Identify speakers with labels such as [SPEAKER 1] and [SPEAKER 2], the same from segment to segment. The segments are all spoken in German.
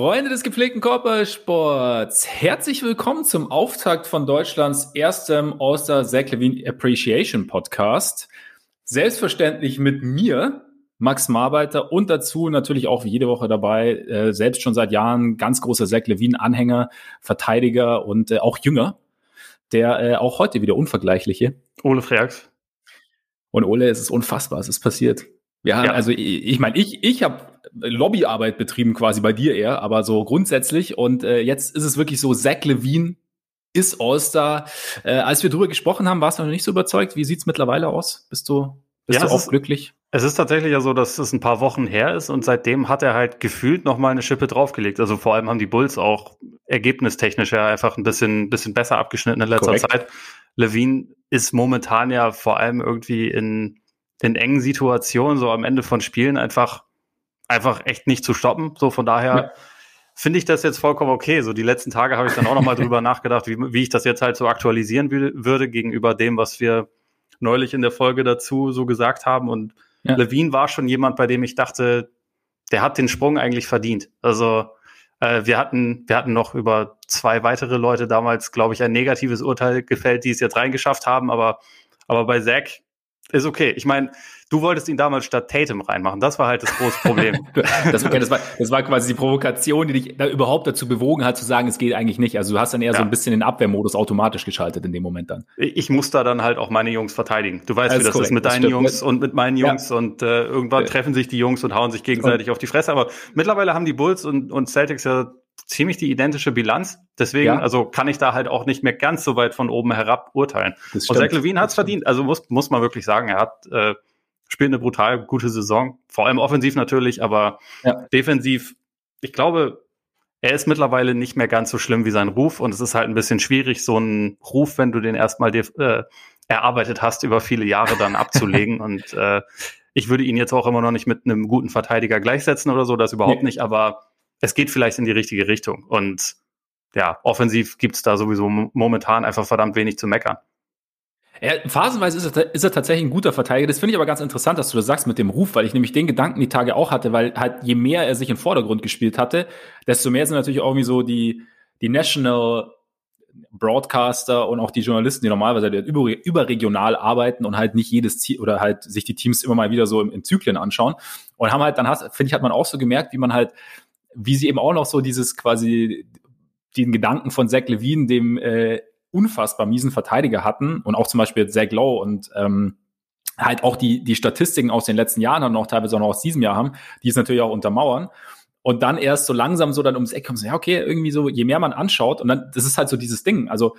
[SPEAKER 1] Freunde des gepflegten Körpersports, herzlich willkommen zum Auftakt von Deutschlands erstem All-Star Zach Levine Appreciation Podcast. Selbstverständlich mit mir, Max Marbeiter und dazu natürlich auch wie jede Woche dabei, äh, selbst schon seit Jahren ganz großer Zach Levine-Anhänger, Verteidiger und äh, auch Jünger, der äh, auch heute wieder unvergleichliche.
[SPEAKER 2] Ole Freaks.
[SPEAKER 1] Und Ole, es ist unfassbar, es ist passiert. Ja, ja. also ich, ich meine, ich, ich habe Lobbyarbeit betrieben quasi bei dir eher, aber so grundsätzlich. Und äh, jetzt ist es wirklich so, Zach Levine ist All-Star. Äh, als wir drüber gesprochen haben, warst du noch nicht so überzeugt. Wie sieht's mittlerweile aus? Bist du, bist
[SPEAKER 2] ja,
[SPEAKER 1] du auch
[SPEAKER 2] ist,
[SPEAKER 1] glücklich?
[SPEAKER 2] Es ist tatsächlich ja so, dass es ein paar Wochen her ist und seitdem hat er halt gefühlt noch mal eine Schippe draufgelegt. Also vor allem haben die Bulls auch ergebnistechnisch ja einfach ein bisschen, bisschen besser abgeschnitten in letzter Korrekt. Zeit. Levine ist momentan ja vor allem irgendwie in, in engen Situationen, so am Ende von Spielen einfach einfach echt nicht zu stoppen. So von daher ja. finde ich das jetzt vollkommen okay. So die letzten Tage habe ich dann auch noch mal drüber nachgedacht, wie, wie ich das jetzt halt so aktualisieren würde gegenüber dem, was wir neulich in der Folge dazu so gesagt haben. Und ja. Levine war schon jemand, bei dem ich dachte, der hat den Sprung eigentlich verdient. Also äh, wir hatten, wir hatten noch über zwei weitere Leute damals, glaube ich, ein negatives Urteil gefällt, die es jetzt reingeschafft haben, aber, aber bei Zack ist okay. Ich meine, du wolltest ihn damals statt Tatum reinmachen. Das war halt das große Problem.
[SPEAKER 1] das, okay, das, war, das war quasi die Provokation, die dich da überhaupt dazu bewogen hat, zu sagen, es geht eigentlich nicht. Also du hast dann eher ja. so ein bisschen den Abwehrmodus automatisch geschaltet in dem Moment dann.
[SPEAKER 2] Ich muss da dann halt auch meine Jungs verteidigen. Du weißt, das wie das ist mit deinen stimmt. Jungs und mit meinen Jungs. Ja. Und äh, irgendwann ja. treffen sich die Jungs und hauen sich gegenseitig und. auf die Fresse. Aber mittlerweile haben die Bulls und, und Celtics ja ziemlich die identische Bilanz. Deswegen, ja. also kann ich da halt auch nicht mehr ganz so weit von oben herab urteilen. Und Zach Levine hat es verdient. Also muss, muss man wirklich sagen, er hat äh, spielt eine brutal gute Saison. Vor allem offensiv natürlich, aber ja. defensiv, ich glaube, er ist mittlerweile nicht mehr ganz so schlimm wie sein Ruf und es ist halt ein bisschen schwierig, so einen Ruf, wenn du den erstmal dir äh, erarbeitet hast, über viele Jahre dann abzulegen. und äh, ich würde ihn jetzt auch immer noch nicht mit einem guten Verteidiger gleichsetzen oder so, das überhaupt nee. nicht, aber es geht vielleicht in die richtige Richtung. Und ja, offensiv gibt's da sowieso momentan einfach verdammt wenig zu meckern.
[SPEAKER 1] Ja, phasenweise ist er, ist er tatsächlich ein guter Verteidiger. Das finde ich aber ganz interessant, dass du das sagst mit dem Ruf, weil ich nämlich den Gedanken die Tage auch hatte, weil halt je mehr er sich im Vordergrund gespielt hatte, desto mehr sind natürlich auch irgendwie so die, die National Broadcaster und auch die Journalisten, die normalerweise halt über, überregional arbeiten und halt nicht jedes Ziel oder halt sich die Teams immer mal wieder so in, Zyklen anschauen und haben halt dann hast, finde ich, hat man auch so gemerkt, wie man halt wie sie eben auch noch so dieses quasi den Gedanken von Zach Levine, dem äh, unfassbar miesen Verteidiger hatten und auch zum Beispiel Zach Lowe und ähm, halt auch die, die Statistiken aus den letzten Jahren und auch teilweise auch noch aus diesem Jahr haben, die es natürlich auch untermauern. Und dann erst so langsam so dann ums Eck kommt, so, ja, okay, irgendwie so, je mehr man anschaut, und dann, das ist halt so dieses Ding. Also,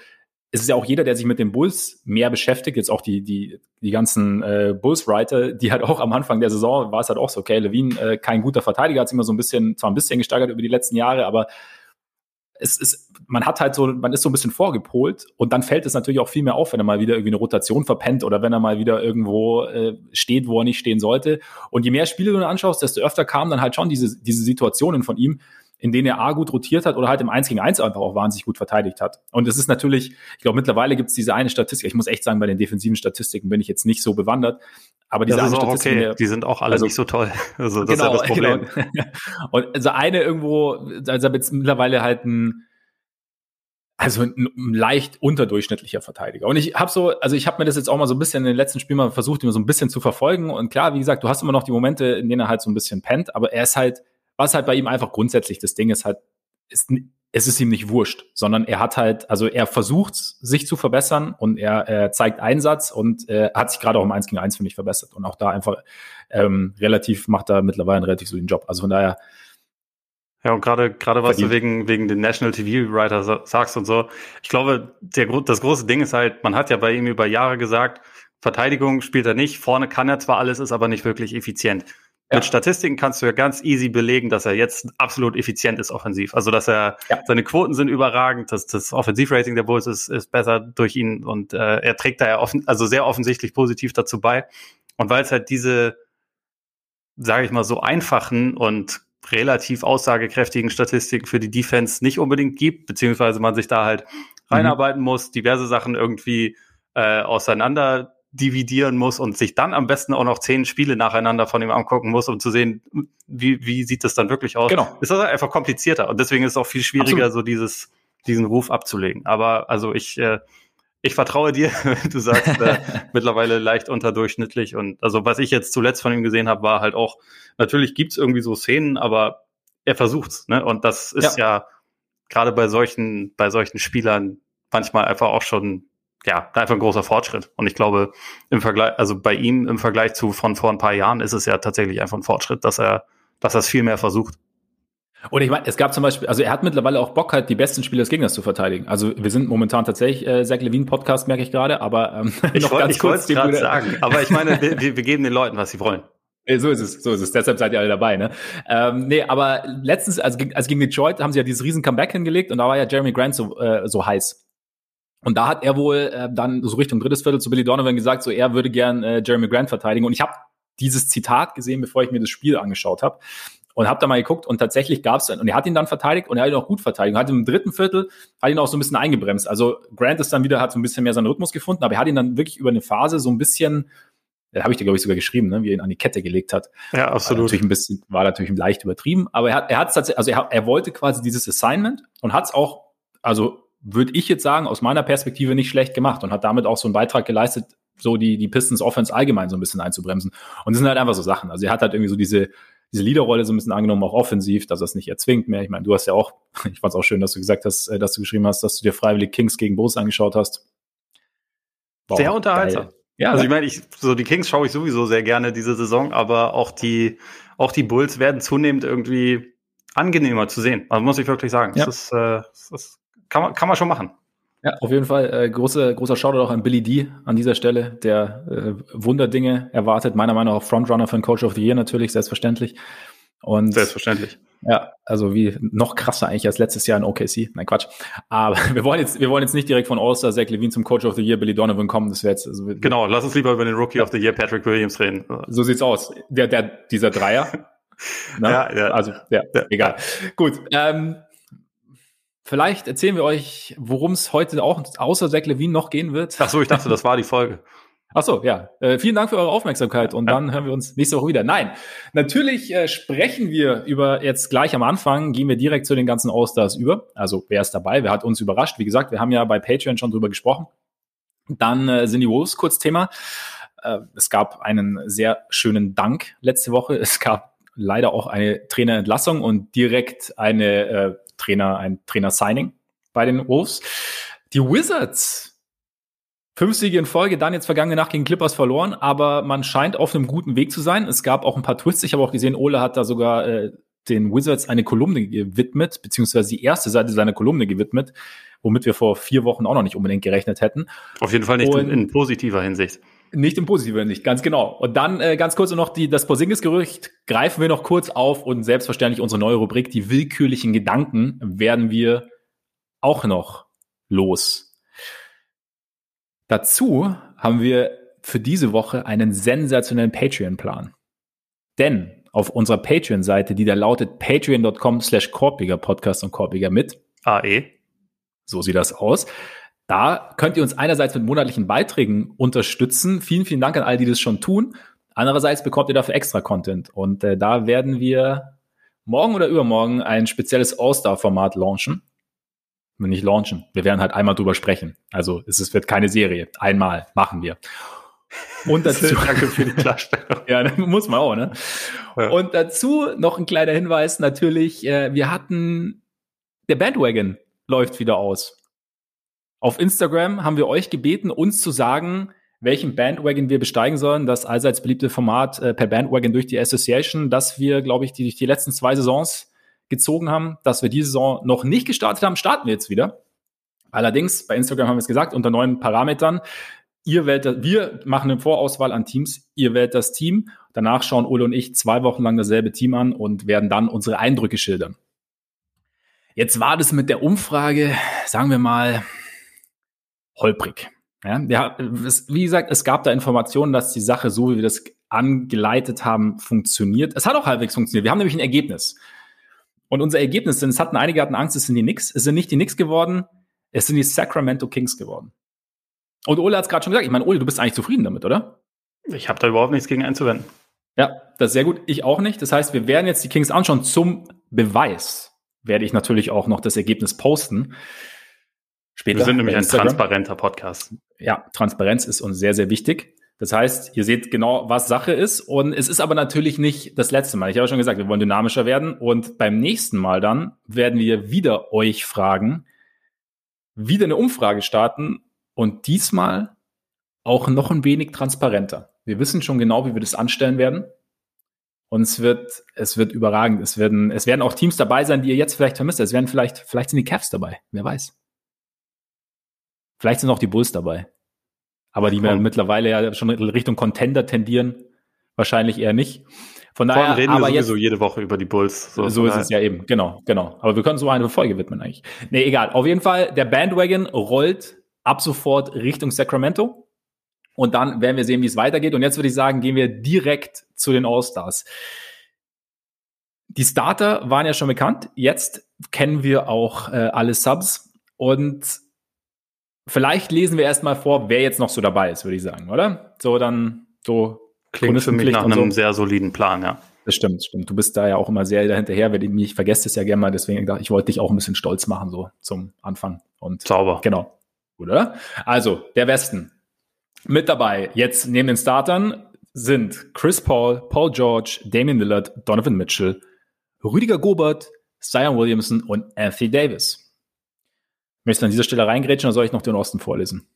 [SPEAKER 1] es ist ja auch jeder, der sich mit den Bulls mehr beschäftigt, jetzt auch die, die, die ganzen äh, Bulls-Writer, die halt auch am Anfang der Saison war es halt auch so, okay, Levine, äh, kein guter Verteidiger, hat sich immer so ein bisschen, zwar ein bisschen gesteigert über die letzten Jahre, aber es ist, man hat halt so, man ist so ein bisschen vorgepolt und dann fällt es natürlich auch viel mehr auf, wenn er mal wieder irgendwie eine Rotation verpennt oder wenn er mal wieder irgendwo äh, steht, wo er nicht stehen sollte. Und je mehr Spiele du anschaust, desto öfter kamen dann halt schon diese, diese Situationen von ihm, in denen er A gut rotiert hat oder halt im 1 gegen 1 einfach auch wahnsinnig gut verteidigt hat. Und es ist natürlich, ich glaube, mittlerweile gibt es diese eine Statistik, ich muss echt sagen, bei den defensiven Statistiken bin ich jetzt nicht so bewandert, aber diese
[SPEAKER 2] das ist auch okay. die sind auch alle also, nicht so toll.
[SPEAKER 1] Also das genau, ist ja das Problem. Genau. Und also eine irgendwo, also jetzt mittlerweile halt ein also ein, ein leicht unterdurchschnittlicher Verteidiger. Und ich habe so, also ich habe mir das jetzt auch mal so ein bisschen in den letzten Spielen mal versucht, immer so ein bisschen zu verfolgen. Und klar, wie gesagt, du hast immer noch die Momente, in denen er halt so ein bisschen pennt, aber er ist halt was halt bei ihm einfach grundsätzlich das Ding ist halt, ist, es ist ihm nicht wurscht, sondern er hat halt, also er versucht, sich zu verbessern und er, er zeigt Einsatz und äh, hat sich gerade auch im 1 gegen 1, finde ich, verbessert. Und auch da einfach ähm, relativ, macht er mittlerweile einen relativ soliden Job. Also von daher,
[SPEAKER 2] ja, und gerade gerade was du wegen wegen den National TV Writer sagst und so. Ich glaube, der das große Ding ist halt, man hat ja bei ihm über Jahre gesagt, Verteidigung spielt er nicht, vorne kann er zwar alles, ist aber nicht wirklich effizient. Ja. Mit Statistiken kannst du ja ganz easy belegen, dass er jetzt absolut effizient ist offensiv. Also dass er ja. seine Quoten sind überragend, das, das Offensivrating der Bulls ist, ist besser durch ihn und äh, er trägt da ja offen, also sehr offensichtlich positiv dazu bei. Und weil es halt diese, sage ich mal, so einfachen und relativ aussagekräftigen Statistiken für die Defense nicht unbedingt gibt, beziehungsweise man sich da halt mhm. reinarbeiten muss, diverse Sachen irgendwie äh, auseinander dividieren muss und sich dann am besten auch noch zehn Spiele nacheinander von ihm angucken muss, um zu sehen, wie, wie sieht das dann wirklich aus.
[SPEAKER 1] Genau.
[SPEAKER 2] Ist das einfach komplizierter und deswegen ist es auch viel schwieriger, Absolut. so dieses, diesen Ruf abzulegen. Aber also ich, äh, ich vertraue dir, wenn du sagst, äh, mittlerweile leicht unterdurchschnittlich. Und also was ich jetzt zuletzt von ihm gesehen habe, war halt auch, natürlich gibt's irgendwie so Szenen, aber er versucht's. Ne? Und das ist ja, ja gerade bei solchen, bei solchen Spielern manchmal einfach auch schon, ja, einfach ein großer Fortschritt. Und ich glaube, im Vergleich, also bei ihm im Vergleich zu von vor ein paar Jahren ist es ja tatsächlich einfach ein Fortschritt, dass er, dass er es viel mehr versucht.
[SPEAKER 1] Und ich meine, es gab zum Beispiel, also er hat mittlerweile auch Bock, halt die besten Spieler des Gegners zu verteidigen. Also wir sind momentan tatsächlich äh, Zach Levine Podcast, merke ich gerade, aber ähm,
[SPEAKER 2] ich noch wollt, ganz ich kurz. Wollte sagen, aber ich meine, wir, wir geben den Leuten, was sie wollen.
[SPEAKER 1] Äh, so ist es, so ist es. Deshalb seid ihr alle dabei, ne? Ähm, nee, aber letztens, also, also gegen Detroit haben sie ja dieses riesen Comeback hingelegt und da war ja Jeremy Grant so, äh, so heiß. Und da hat er wohl äh, dann so Richtung drittes Viertel zu Billy Donovan gesagt, so er würde gern äh, Jeremy Grant verteidigen. Und ich habe dieses Zitat gesehen, bevor ich mir das Spiel angeschaut habe und habe da mal geguckt und tatsächlich gab es und er hat ihn dann verteidigt und er hat ihn auch gut verteidigt. Hat im dritten Viertel hat ihn auch so ein bisschen eingebremst. Also Grant ist dann wieder hat so ein bisschen mehr seinen Rhythmus gefunden, aber er hat ihn dann wirklich über eine Phase so ein bisschen da habe ich dir glaube ich sogar geschrieben, ne, wie er ihn an die Kette gelegt hat.
[SPEAKER 2] Ja, absolut.
[SPEAKER 1] War natürlich ein bisschen war natürlich leicht übertrieben, aber er hat er hat tatsächlich also er, er wollte quasi dieses Assignment und hat es auch also würde ich jetzt sagen, aus meiner Perspektive nicht schlecht gemacht und hat damit auch so einen Beitrag geleistet, so die, die Pistons Offense allgemein so ein bisschen einzubremsen. Und das sind halt einfach so Sachen. Also er hat halt irgendwie so diese, diese Leaderrolle so ein bisschen angenommen, auch offensiv, dass er es nicht erzwingt mehr. Ich meine, du hast ja auch, ich fand es auch schön, dass du gesagt hast, äh, dass du geschrieben hast, dass du dir freiwillig Kings gegen Bulls angeschaut hast.
[SPEAKER 2] Wow, sehr unterhaltsam. Geil. Ja, also ich meine, ich, so die Kings schaue ich sowieso sehr gerne diese Saison, aber auch die, auch die Bulls werden zunehmend irgendwie angenehmer zu sehen. Also muss ich wirklich sagen. Ja. Das, ist, äh, das kann, man, kann man schon machen.
[SPEAKER 1] Ja, auf jeden Fall äh, große, großer Shoutout auch an Billy D an dieser Stelle, der äh, Wunderdinge erwartet. Meiner Meinung nach Frontrunner für den Coach of the Year natürlich, selbstverständlich. Und
[SPEAKER 2] Selbstverständlich.
[SPEAKER 1] Ja, also wie noch krasser eigentlich als letztes Jahr in OKC. Nein, Quatsch. Aber wir wollen jetzt, wir wollen jetzt nicht direkt von All-Star Zach Levine zum Coach of the Year Billy Donovan kommen. Das wäre jetzt, also
[SPEAKER 2] Genau, lass uns lieber über den Rookie of the Year Patrick Williams reden.
[SPEAKER 1] So sieht's aus. Der, der, dieser Dreier. ja, ja, also, ja, ja. egal. Gut. Ähm, Vielleicht erzählen wir euch, worum es heute auch außer Zach Levine noch gehen wird.
[SPEAKER 2] Ach so, ich dachte, das war die Folge.
[SPEAKER 1] Ach so, ja. Äh, vielen Dank für eure Aufmerksamkeit und ja. dann hören wir uns nächste Woche wieder. Nein, natürlich äh, sprechen wir über jetzt gleich am Anfang, gehen wir direkt zu den ganzen All-Stars über. Also wer ist dabei, wer hat uns überrascht? Wie gesagt, wir haben ja bei Patreon schon drüber gesprochen. Dann äh, sind die Wolves kurz Thema. Äh, es gab einen sehr schönen Dank letzte Woche. Es gab leider auch eine Trainerentlassung und direkt eine äh, Trainer, ein Trainer-Signing bei den Wolves. Die Wizards Fünf Siege in Folge, dann jetzt vergangene Nacht gegen Clippers verloren, aber man scheint auf einem guten Weg zu sein. Es gab auch ein paar Twists. Ich habe auch gesehen, Ole hat da sogar äh, den Wizards eine Kolumne gewidmet, beziehungsweise die erste Seite seiner Kolumne gewidmet, womit wir vor vier Wochen auch noch nicht unbedingt gerechnet hätten.
[SPEAKER 2] Auf jeden Fall nicht in, in, positiver Hinsicht.
[SPEAKER 1] Nicht in positiver Hinsicht, ganz genau. Und dann äh, ganz kurz noch die, das Porzingis-Gerücht greifen wir noch kurz auf und selbstverständlich unsere neue Rubrik, die willkürlichen Gedanken, werden wir auch noch los. Dazu haben wir für diese Woche einen sensationellen Patreon-Plan. Denn auf unserer Patreon-Seite, die da lautet patreon.com slash Korpiger Podcast und Korpiger mit
[SPEAKER 2] AE.
[SPEAKER 1] So sieht das aus. Da könnt ihr uns einerseits mit monatlichen Beiträgen unterstützen. Vielen, vielen Dank an all die das schon tun. Andererseits bekommt ihr dafür extra Content. Und äh, da werden wir morgen oder übermorgen ein spezielles All-Star-Format launchen nicht launchen. Wir werden halt einmal drüber sprechen. Also es ist, wird keine Serie. Einmal machen wir. Und dazu. Danke für die Klarstellung. ja, muss man auch, ne? Ja. Und dazu noch ein kleiner Hinweis. Natürlich, äh, wir hatten, der Bandwagon läuft wieder aus. Auf Instagram haben wir euch gebeten, uns zu sagen, welchen Bandwagon wir besteigen sollen. Das allseits beliebte Format äh, per Bandwagon durch die Association, das wir, glaube ich, die, durch die letzten zwei Saisons gezogen haben, dass wir diese Saison noch nicht gestartet haben, starten wir jetzt wieder. Allerdings, bei Instagram haben wir es gesagt, unter neuen Parametern. Ihr wählt, wir machen eine Vorauswahl an Teams, ihr wählt das Team. Danach schauen Ole und ich zwei Wochen lang dasselbe Team an und werden dann unsere Eindrücke schildern. Jetzt war das mit der Umfrage, sagen wir mal, holprig. Ja, ja es, wie gesagt, es gab da Informationen, dass die Sache, so wie wir das angeleitet haben, funktioniert. Es hat auch halbwegs funktioniert. Wir haben nämlich ein Ergebnis. Und unser Ergebnis sind, es hatten einige hatten Angst, es sind die Knicks. Es sind nicht die Knicks geworden, es sind die Sacramento Kings geworden. Und Ole hat es gerade schon gesagt. Ich meine, Ole, du bist eigentlich zufrieden damit, oder?
[SPEAKER 2] Ich habe da überhaupt nichts gegen einzuwenden.
[SPEAKER 1] Ja, das ist sehr gut. Ich auch nicht. Das heißt, wir werden jetzt die Kings anschauen. Zum Beweis werde ich natürlich auch noch das Ergebnis posten.
[SPEAKER 2] Später. Wir sind nämlich ein transparenter Podcast.
[SPEAKER 1] Ja, Transparenz ist uns sehr, sehr wichtig. Das heißt, ihr seht genau, was Sache ist. Und es ist aber natürlich nicht das letzte Mal. Ich habe schon gesagt, wir wollen dynamischer werden. Und beim nächsten Mal dann werden wir wieder euch fragen, wieder eine Umfrage starten und diesmal auch noch ein wenig transparenter. Wir wissen schon genau, wie wir das anstellen werden. Und es wird, es wird überragend. Es werden, es werden auch Teams dabei sein, die ihr jetzt vielleicht vermisst. Es werden vielleicht, vielleicht sind die Cavs dabei. Wer weiß. Vielleicht sind auch die Bulls dabei. Aber die Komm. mittlerweile ja schon Richtung Contender tendieren, wahrscheinlich eher nicht.
[SPEAKER 2] Von daher reden aber wir sowieso jetzt, jede Woche über die Bulls.
[SPEAKER 1] So, so ist es ja eben, genau, genau. Aber wir können so eine Folge widmen eigentlich. Nee, egal. Auf jeden Fall, der Bandwagon rollt ab sofort Richtung Sacramento. Und dann werden wir sehen, wie es weitergeht. Und jetzt würde ich sagen, gehen wir direkt zu den All-Stars. Die Starter waren ja schon bekannt. Jetzt kennen wir auch äh, alle Subs. Und vielleicht lesen wir erstmal vor, wer jetzt noch so dabei ist, würde ich sagen, oder? So, dann so.
[SPEAKER 2] Klingt für mich nach einem so. sehr soliden Plan, ja.
[SPEAKER 1] Das stimmt, stimmt. Du bist da ja auch immer sehr dahinterher. Wenn ich vergesse es ja gerne mal, deswegen dachte ich, wollte dich auch ein bisschen stolz machen, so zum Anfang. Und
[SPEAKER 2] Sauber.
[SPEAKER 1] Genau. Oder? Also, der Westen. Mit dabei, jetzt neben den Startern, sind Chris Paul, Paul George, Damian Lillard, Donovan Mitchell, Rüdiger Gobert, Zion Williamson und Anthony Davis. Möchtest du an dieser Stelle reingrätschen oder soll ich noch den Osten vorlesen?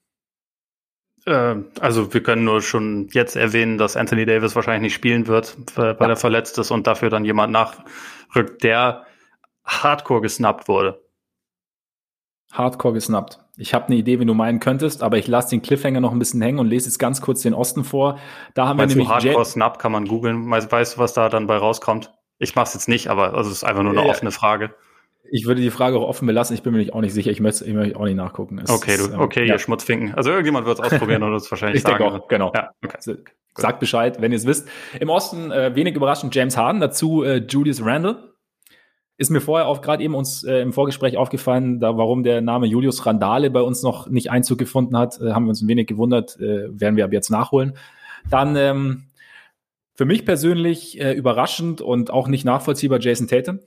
[SPEAKER 2] Äh, also wir können nur schon jetzt erwähnen, dass Anthony Davis wahrscheinlich nicht spielen wird, weil ja. er verletzt ist und dafür dann jemand nachrückt, der hardcore gesnappt wurde.
[SPEAKER 1] Hardcore gesnappt. Ich habe eine Idee, wie du meinen könntest, aber ich lasse den Cliffhanger noch ein bisschen hängen und lese jetzt ganz kurz den Osten vor. Da haben Meinst wir nämlich
[SPEAKER 2] Hardcore Snap kann man googeln. Weißt du, was da dann bei rauskommt? Ich mache es jetzt nicht, aber also es ist einfach nur eine ja. offene Frage.
[SPEAKER 1] Ich würde die Frage auch offen belassen. Ich bin mir auch nicht sicher. Ich möchte, ich möchte auch nicht nachgucken.
[SPEAKER 2] Es okay, du, ähm, okay, ähm, ihr ja. Schmutzfinken. Also irgendjemand wird es ausprobieren und uns wahrscheinlich ich sagen. Denke
[SPEAKER 1] auch, genau. Ja, okay. Also, sagt Bescheid, wenn ihr es wisst. Im Osten äh, wenig überraschend James Harden, dazu äh, Julius Randle. Ist mir vorher auch gerade eben uns äh, im Vorgespräch aufgefallen, da warum der Name Julius Randale bei uns noch nicht Einzug gefunden hat, äh, haben wir uns ein wenig gewundert, äh, werden wir ab jetzt nachholen. Dann ähm, für mich persönlich äh, überraschend und auch nicht nachvollziehbar Jason Tatum.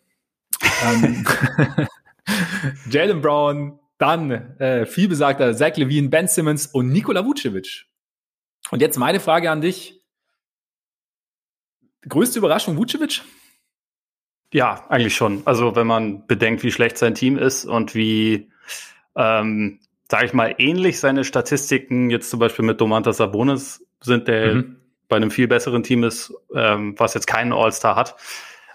[SPEAKER 1] Ähm, Jalen Brown, dann äh, vielbesagter Zach Levine, Ben Simmons und Nikola Vucevic. Und jetzt meine Frage an dich. Größte Überraschung Vucevic?
[SPEAKER 2] Ja, eigentlich schon. Also wenn man bedenkt, wie schlecht sein Team ist und wie, ähm, sage ich mal, ähnlich seine Statistiken jetzt zum Beispiel mit Domantas Sabonis sind, der mhm. bei einem viel besseren Team ist, ähm, was jetzt keinen All-Star hat,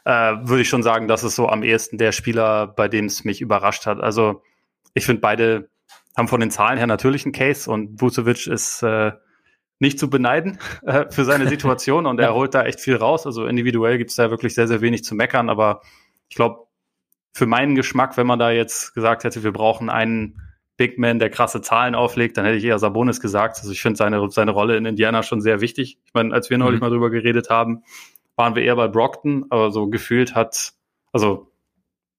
[SPEAKER 2] äh, würde ich schon sagen, das ist so am ehesten der Spieler, bei dem es mich überrascht hat. Also ich finde, beide haben von den Zahlen her natürlich einen Case und Vucevic ist äh, nicht zu beneiden äh, für seine Situation und er holt da echt viel raus. Also individuell gibt's da wirklich sehr, sehr wenig zu meckern, aber ich glaube, für meinen Geschmack, wenn man da jetzt gesagt hätte, wir brauchen einen Big Man, der krasse Zahlen auflegt, dann hätte ich eher Sabonis gesagt. Also ich finde seine, seine Rolle in Indiana schon sehr wichtig. Ich meine, als wir neulich mhm. mal drüber geredet haben, waren wir eher bei Brockton, aber so gefühlt hat, also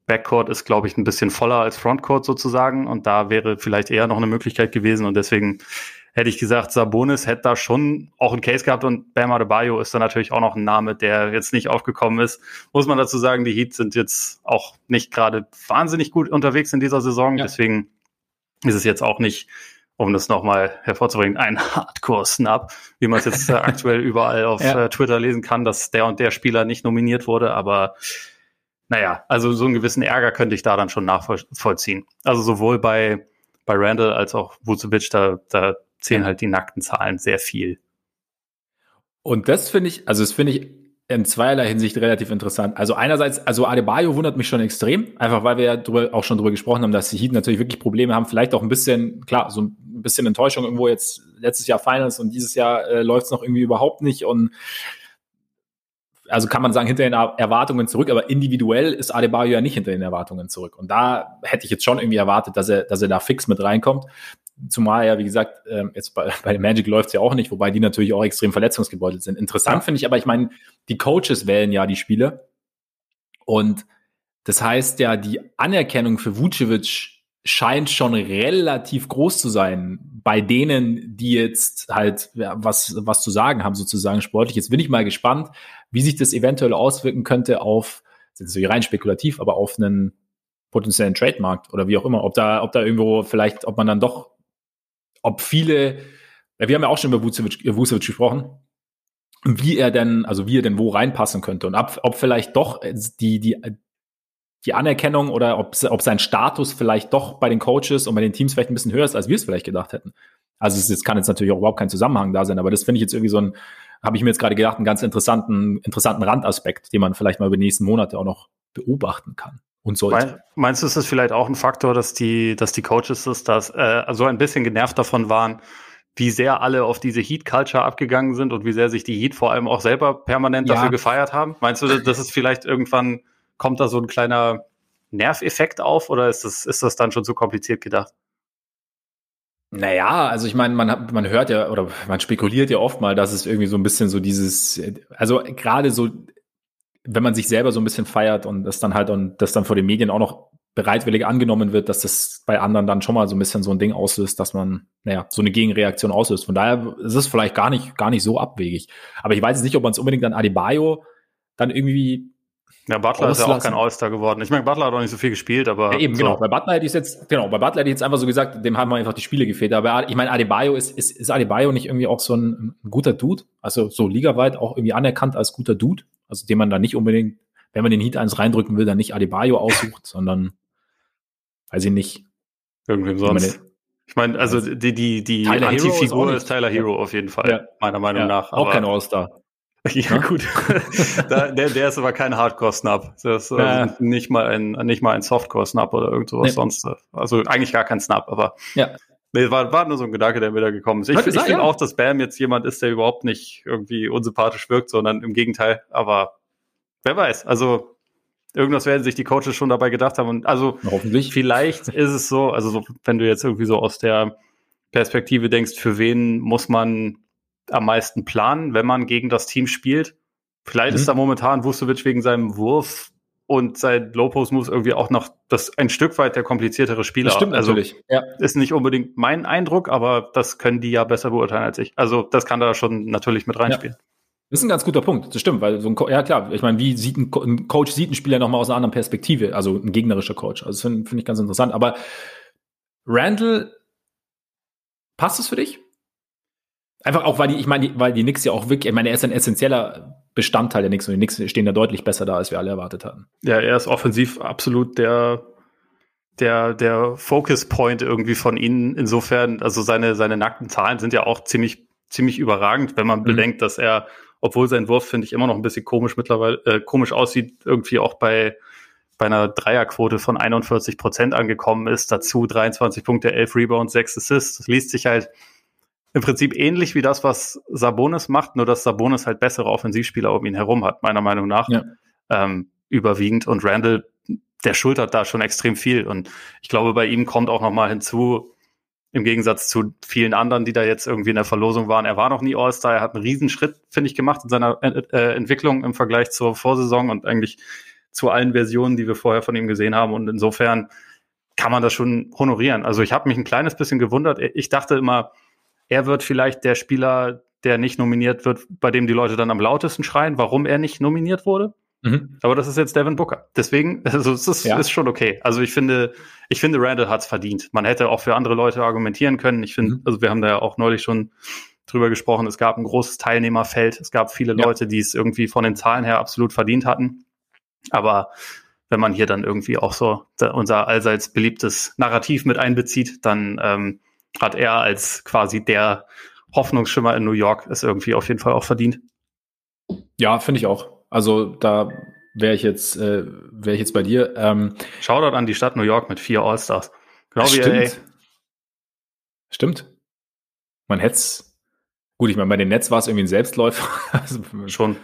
[SPEAKER 2] Backcourt ist, glaube ich, ein bisschen voller als Frontcourt sozusagen und da wäre vielleicht eher noch eine Möglichkeit gewesen und deswegen hätte ich gesagt, Sabonis hätte da schon auch einen Case gehabt und Bam Adebayo ist da natürlich auch noch ein Name, der jetzt nicht aufgekommen ist. Muss man dazu sagen, die Heats sind jetzt auch nicht gerade wahnsinnig gut unterwegs in dieser Saison, ja. deswegen ist es jetzt auch nicht, um das nochmal hervorzubringen, ein Hardcore-Snap, wie man es jetzt äh, aktuell überall auf ja. äh, Twitter lesen kann, dass der und der Spieler nicht nominiert wurde, aber naja, also so einen gewissen Ärger könnte ich da dann schon nachvollziehen. Also sowohl bei, bei Randall als auch Vucevic, da, da zählen halt die nackten Zahlen sehr viel.
[SPEAKER 1] Und das finde ich, also das finde ich in zweierlei Hinsicht relativ interessant. Also einerseits, also Adebayo wundert mich schon extrem, einfach weil wir ja drüber, auch schon drüber gesprochen haben, dass die Heat natürlich wirklich Probleme haben, vielleicht auch ein bisschen, klar, so ein bisschen Enttäuschung irgendwo jetzt letztes Jahr Finals und dieses Jahr äh, läuft es noch irgendwie überhaupt nicht und also kann man sagen, hinter den Erwartungen zurück, aber individuell ist Adebayo ja nicht hinter den Erwartungen zurück. Und da hätte ich jetzt schon irgendwie erwartet, dass er, dass er da fix mit reinkommt. Zumal ja, wie gesagt, ähm, jetzt bei, bei Magic läuft es ja auch nicht, wobei die natürlich auch extrem verletzungsgebeutelt sind. Interessant finde ich aber, ich meine, die Coaches wählen ja die Spiele. Und das heißt ja, die Anerkennung für Vucevic scheint schon relativ groß zu sein bei denen, die jetzt halt ja, was, was zu sagen haben, sozusagen sportlich. Jetzt bin ich mal gespannt, wie sich das eventuell auswirken könnte auf, das ist natürlich rein spekulativ, aber auf einen potenziellen Trademarkt oder wie auch immer, ob da, ob da irgendwo vielleicht, ob man dann doch, ob viele, wir haben ja auch schon über Vucevic, gesprochen, wie er denn, also wie er denn wo reinpassen könnte und ob, ob vielleicht doch die, die, die Anerkennung oder ob, ob sein Status vielleicht doch bei den Coaches und bei den Teams vielleicht ein bisschen höher ist, als wir es vielleicht gedacht hätten. Also es, es kann jetzt natürlich auch überhaupt kein Zusammenhang da sein, aber das finde ich jetzt irgendwie so ein, habe ich mir jetzt gerade gedacht, einen ganz interessanten, interessanten Randaspekt, den man vielleicht mal über die nächsten Monate auch noch beobachten kann und sollte.
[SPEAKER 2] Meinst du, ist das vielleicht auch ein Faktor, dass die, dass die Coaches das, dass, äh, so ein bisschen genervt davon waren, wie sehr alle auf diese Heat-Culture abgegangen sind und wie sehr sich die Heat vor allem auch selber permanent ja. dafür gefeiert haben? Meinst du, das ist vielleicht irgendwann kommt da so ein kleiner Nerveffekt auf oder ist das, ist das dann schon zu kompliziert gedacht?
[SPEAKER 1] Naja, also ich meine, man man hört ja oder man spekuliert ja oft mal, dass es irgendwie so ein bisschen so dieses, also gerade so, wenn man sich selber so ein bisschen feiert und das dann halt und das dann vor den Medien auch noch bereitwillig angenommen wird, dass das bei anderen dann schon mal so ein bisschen so ein Ding auslöst, dass man, naja, so eine Gegenreaktion auslöst. Von daher ist es vielleicht gar nicht, gar nicht so abwegig. Aber ich weiß jetzt nicht, ob man es unbedingt an Adebayo dann irgendwie
[SPEAKER 2] ja, Butler ist ja auch kein All-Star geworden. Ich meine, Butler hat auch nicht so viel gespielt, aber. Ja,
[SPEAKER 1] eben,
[SPEAKER 2] so.
[SPEAKER 1] genau. Bei Butler hätte ich jetzt, genau, bei Butler hätte ich jetzt einfach so gesagt, dem haben wir einfach die Spiele gefehlt. Aber ich meine, Adebayo ist, ist, ist Adebayo nicht irgendwie auch so ein, ein guter Dude? Also so ligaweit auch irgendwie anerkannt als guter Dude? Also den man da nicht unbedingt, wenn man den Heat eins reindrücken will, dann nicht Adebayo aussucht, sondern weiß ich nicht.
[SPEAKER 2] Irgendwem sonst. Meine, ich meine, also die, die, die Anti-Figur ist, ist, Tyler Hero auf jeden Fall, ja. meiner Meinung ja, nach.
[SPEAKER 1] auch kein All-Star.
[SPEAKER 2] Ja, ja, gut. da, der, der ist aber kein Hardcore-Snap. Das ist ja. also nicht mal ein, nicht mal ein Softcore-Snap oder irgendwas nee. sonst. Also eigentlich gar kein Snap, aber.
[SPEAKER 1] Ja.
[SPEAKER 2] Nee, war, war nur so ein Gedanke, der mir da gekommen ist. Ich, ich finde auch, dass Bam jetzt jemand ist, der überhaupt nicht irgendwie unsympathisch wirkt, sondern im Gegenteil. Aber wer weiß, also irgendwas werden sich die Coaches schon dabei gedacht haben. Und also
[SPEAKER 1] hoffentlich.
[SPEAKER 2] Vielleicht ist es so, also so, wenn du jetzt irgendwie so aus der Perspektive denkst, für wen muss man am meisten planen, wenn man gegen das Team spielt. Vielleicht mhm. ist da momentan Vucevic wegen seinem Wurf und sein Low-Post-Moves irgendwie auch noch das ein Stück weit der kompliziertere Spieler. Das
[SPEAKER 1] stimmt also, natürlich.
[SPEAKER 2] Ja. Ist nicht unbedingt mein Eindruck, aber das können die ja besser beurteilen als ich. Also das kann da schon natürlich mit reinspielen. Ja.
[SPEAKER 1] Das ist ein ganz guter Punkt, das stimmt, weil so ein, Co ja klar, ich meine, wie sieht ein, Co ein Coach sieht ein Spieler nochmal aus einer anderen Perspektive, also ein gegnerischer Coach. Also das finde find ich ganz interessant. Aber Randall, passt es für dich? Einfach auch, weil die, ich meine, weil die Knicks ja auch wirklich, ich meine, er ist ein essentieller Bestandteil der Knicks und die Knicks stehen da deutlich besser da, als wir alle erwartet hatten.
[SPEAKER 2] Ja, er ist offensiv absolut der, der, der Focus Point irgendwie von ihnen. Insofern, also seine, seine nackten Zahlen sind ja auch ziemlich, ziemlich überragend, wenn man mhm. bedenkt, dass er, obwohl sein Wurf, finde ich, immer noch ein bisschen komisch mittlerweile, äh, komisch aussieht, irgendwie auch bei, bei einer Dreierquote von 41 Prozent angekommen ist. Dazu 23 Punkte, 11 Rebounds, 6 Assists. Das liest sich halt im Prinzip ähnlich wie das, was Sabonis macht, nur dass Sabonis halt bessere Offensivspieler um ihn herum hat, meiner Meinung nach. Ja. Ähm, überwiegend. Und Randall, der schultert da schon extrem viel. Und ich glaube, bei ihm kommt auch nochmal hinzu, im Gegensatz zu vielen anderen, die da jetzt irgendwie in der Verlosung waren. Er war noch nie All-Star. Er hat einen Riesenschritt, finde ich, gemacht in seiner äh, äh, Entwicklung im Vergleich zur Vorsaison und eigentlich zu allen Versionen, die wir vorher von ihm gesehen haben. Und insofern kann man das schon honorieren. Also ich habe mich ein kleines bisschen gewundert. Ich dachte immer, er wird vielleicht der Spieler, der nicht nominiert wird, bei dem die Leute dann am lautesten schreien, warum er nicht nominiert wurde. Mhm. Aber das ist jetzt Devin Booker. Deswegen, also es ist, ja. ist schon okay. Also ich finde, ich finde, Randall hat's verdient. Man hätte auch für andere Leute argumentieren können. Ich finde, mhm. also wir haben da ja auch neulich schon drüber gesprochen. Es gab ein großes Teilnehmerfeld. Es gab viele ja. Leute, die es irgendwie von den Zahlen her absolut verdient hatten. Aber wenn man hier dann irgendwie auch so unser allseits beliebtes Narrativ mit einbezieht, dann ähm, hat er als quasi der Hoffnungsschimmer in New York es irgendwie auf jeden Fall auch verdient.
[SPEAKER 1] Ja, finde ich auch. Also da wäre ich jetzt, äh, wäre ich jetzt bei dir. Ähm,
[SPEAKER 2] Shoutout an die Stadt New York mit vier All-Stars.
[SPEAKER 1] Genau wie stimmt. LA. Stimmt. Man hätte gut, ich meine, bei den Nets war es irgendwie ein Selbstläufer.
[SPEAKER 2] also, Schon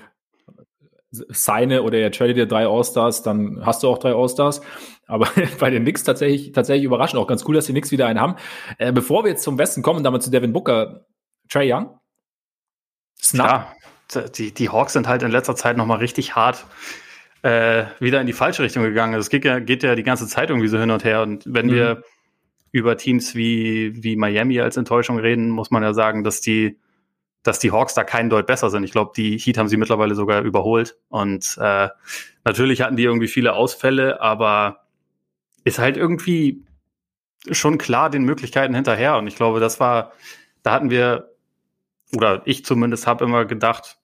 [SPEAKER 1] seine oder er tradet dir drei All-Stars, dann hast du auch drei All-Stars. Aber bei den Knicks tatsächlich, tatsächlich überraschend. Auch ganz cool, dass die Knicks wieder einen haben. Äh, bevor wir jetzt zum Westen kommen, damit zu Devin Booker, Trey Young.
[SPEAKER 2] Snap. Ja, die, die Hawks sind halt in letzter Zeit nochmal richtig hart äh, wieder in die falsche Richtung gegangen. Es geht ja, geht ja die ganze Zeit irgendwie so hin und her. Und wenn mhm. wir über Teams wie, wie Miami als Enttäuschung reden, muss man ja sagen, dass die, dass die Hawks da keinen Deut besser sind. Ich glaube, die Heat haben sie mittlerweile sogar überholt. Und äh, natürlich hatten die irgendwie viele Ausfälle, aber ist halt irgendwie schon klar den Möglichkeiten hinterher. Und ich glaube, das war, da hatten wir, oder ich zumindest habe immer gedacht,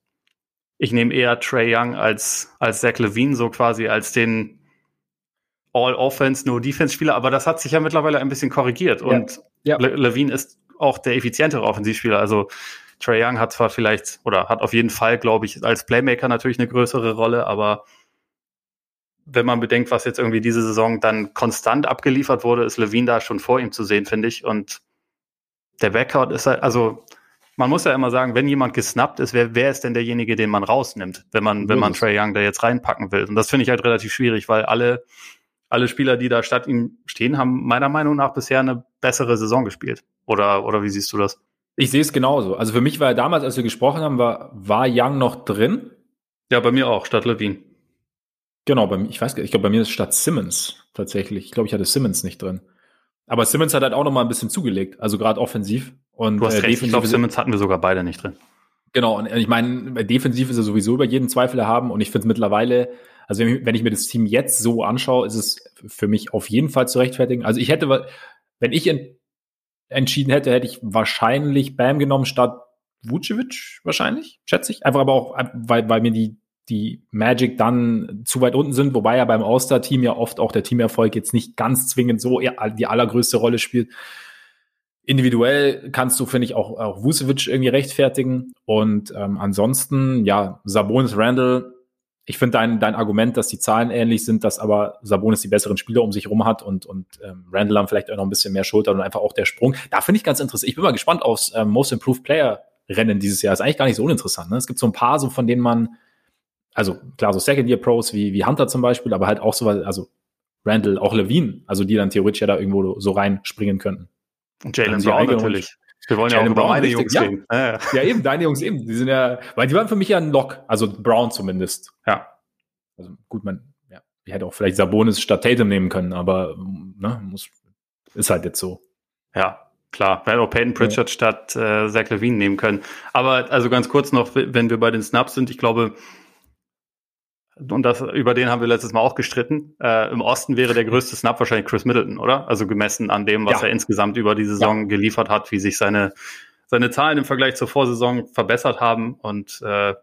[SPEAKER 2] ich nehme eher Trey Young als, als Zach Levine, so quasi als den All-Offense, No-Defense-Spieler. Aber das hat sich ja mittlerweile ein bisschen korrigiert. Ja. Und ja. Le Levine ist auch der effizientere Offensivspieler. Also Trey Young hat zwar vielleicht oder hat auf jeden Fall, glaube ich, als Playmaker natürlich eine größere Rolle, aber wenn man bedenkt, was jetzt irgendwie diese Saison dann konstant abgeliefert wurde, ist Levine da schon vor ihm zu sehen, finde ich. Und der Backcourt ist halt, also man muss ja immer sagen, wenn jemand gesnappt ist, wer, wer ist denn derjenige, den man rausnimmt, wenn man, wenn man Trey Young da jetzt reinpacken will? Und das finde ich halt relativ schwierig, weil alle, alle Spieler, die da statt ihm stehen, haben meiner Meinung nach bisher eine bessere Saison gespielt. Oder, oder wie siehst du das?
[SPEAKER 1] Ich sehe es genauso. Also für mich war damals, als wir gesprochen haben, war, war Young noch drin.
[SPEAKER 2] Ja, bei mir auch, statt Levine.
[SPEAKER 1] Genau, bei ich weiß, ich glaube, bei mir ist statt Simmons tatsächlich. Ich glaube, ich hatte Simmons nicht drin. Aber Simmons hat halt auch noch mal ein bisschen zugelegt, also gerade offensiv. Und
[SPEAKER 2] du hast äh, recht, ich glaube, Simmons hatten wir sogar beide nicht drin.
[SPEAKER 1] Genau, und ich meine, defensiv ist er sowieso über jeden Zweifel erhaben und ich finde mittlerweile, also wenn ich, wenn ich, mir das Team jetzt so anschaue, ist es für mich auf jeden Fall zu rechtfertigen. Also ich hätte, wenn ich in, entschieden hätte, hätte ich wahrscheinlich Bam genommen statt Vucevic, wahrscheinlich, schätze ich. Einfach aber auch, weil, weil mir die die Magic dann zu weit unten sind, wobei ja beim All-Star-Team ja oft auch der Teamerfolg jetzt nicht ganz zwingend so die allergrößte Rolle spielt. Individuell kannst du, finde ich, auch, auch Vucevic irgendwie rechtfertigen. Und ähm, ansonsten, ja, Sabonis, Randall, ich finde dein, dein Argument, dass die Zahlen ähnlich sind, dass aber Sabonis die besseren Spieler um sich rum hat und, und ähm, Randall haben vielleicht auch noch ein bisschen mehr Schulter und einfach auch der Sprung. Da finde ich ganz interessant. Ich bin mal gespannt aufs ähm, Most Improved Player Rennen dieses Jahr. Ist eigentlich gar nicht so uninteressant. Ne? Es gibt so ein paar, so von denen man also klar, so Second-Year-Pros wie, wie Hunter zum Beispiel, aber halt auch so, also Randall, auch Levine, also die dann theoretisch ja da irgendwo so reinspringen könnten.
[SPEAKER 2] Und Jalen Brown natürlich.
[SPEAKER 1] Wir wollen Jalen ja auch Brown, über meine Jungs ja. reden. Ja, ja, eben, deine Jungs eben. Die sind ja, weil die waren für mich ja ein Lock, also Brown zumindest. Ja. Also gut, man, ja, ich hätte auch vielleicht Sabonis statt Tatum nehmen können, aber ne, muss, ist halt jetzt so.
[SPEAKER 2] Ja, klar. Wir hätten auch Peyton Pritchard statt äh, Zach Levine nehmen können. Aber also ganz kurz noch, wenn wir bei den Snaps sind, ich glaube, und das, über den haben wir letztes Mal auch gestritten. Äh, Im Osten wäre der größte Snap wahrscheinlich Chris Middleton, oder? Also gemessen an dem, was ja. er insgesamt über die Saison ja. geliefert hat, wie sich seine, seine Zahlen im Vergleich zur Vorsaison verbessert haben. Und äh,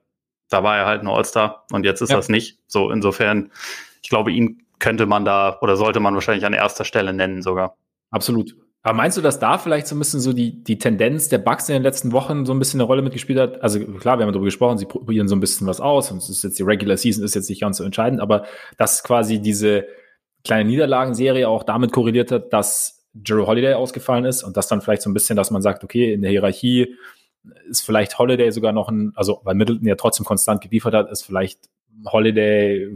[SPEAKER 2] da war er halt ein All-Star und jetzt ist ja. das nicht. So, insofern, ich glaube, ihn könnte man da oder sollte man wahrscheinlich an erster Stelle nennen sogar.
[SPEAKER 1] Absolut. Aber meinst du, dass da vielleicht so ein bisschen so die, die Tendenz der Bugs in den letzten Wochen so ein bisschen eine Rolle mitgespielt hat? Also klar, wir haben darüber gesprochen, sie probieren so ein bisschen was aus und es ist jetzt die Regular Season ist jetzt nicht ganz so entscheidend, aber dass quasi diese kleine Niederlagenserie auch damit korreliert hat, dass Jerry Holiday ausgefallen ist und das dann vielleicht so ein bisschen, dass man sagt, okay, in der Hierarchie ist vielleicht Holiday sogar noch ein, also weil Middleton ja trotzdem konstant geliefert hat, ist vielleicht Holiday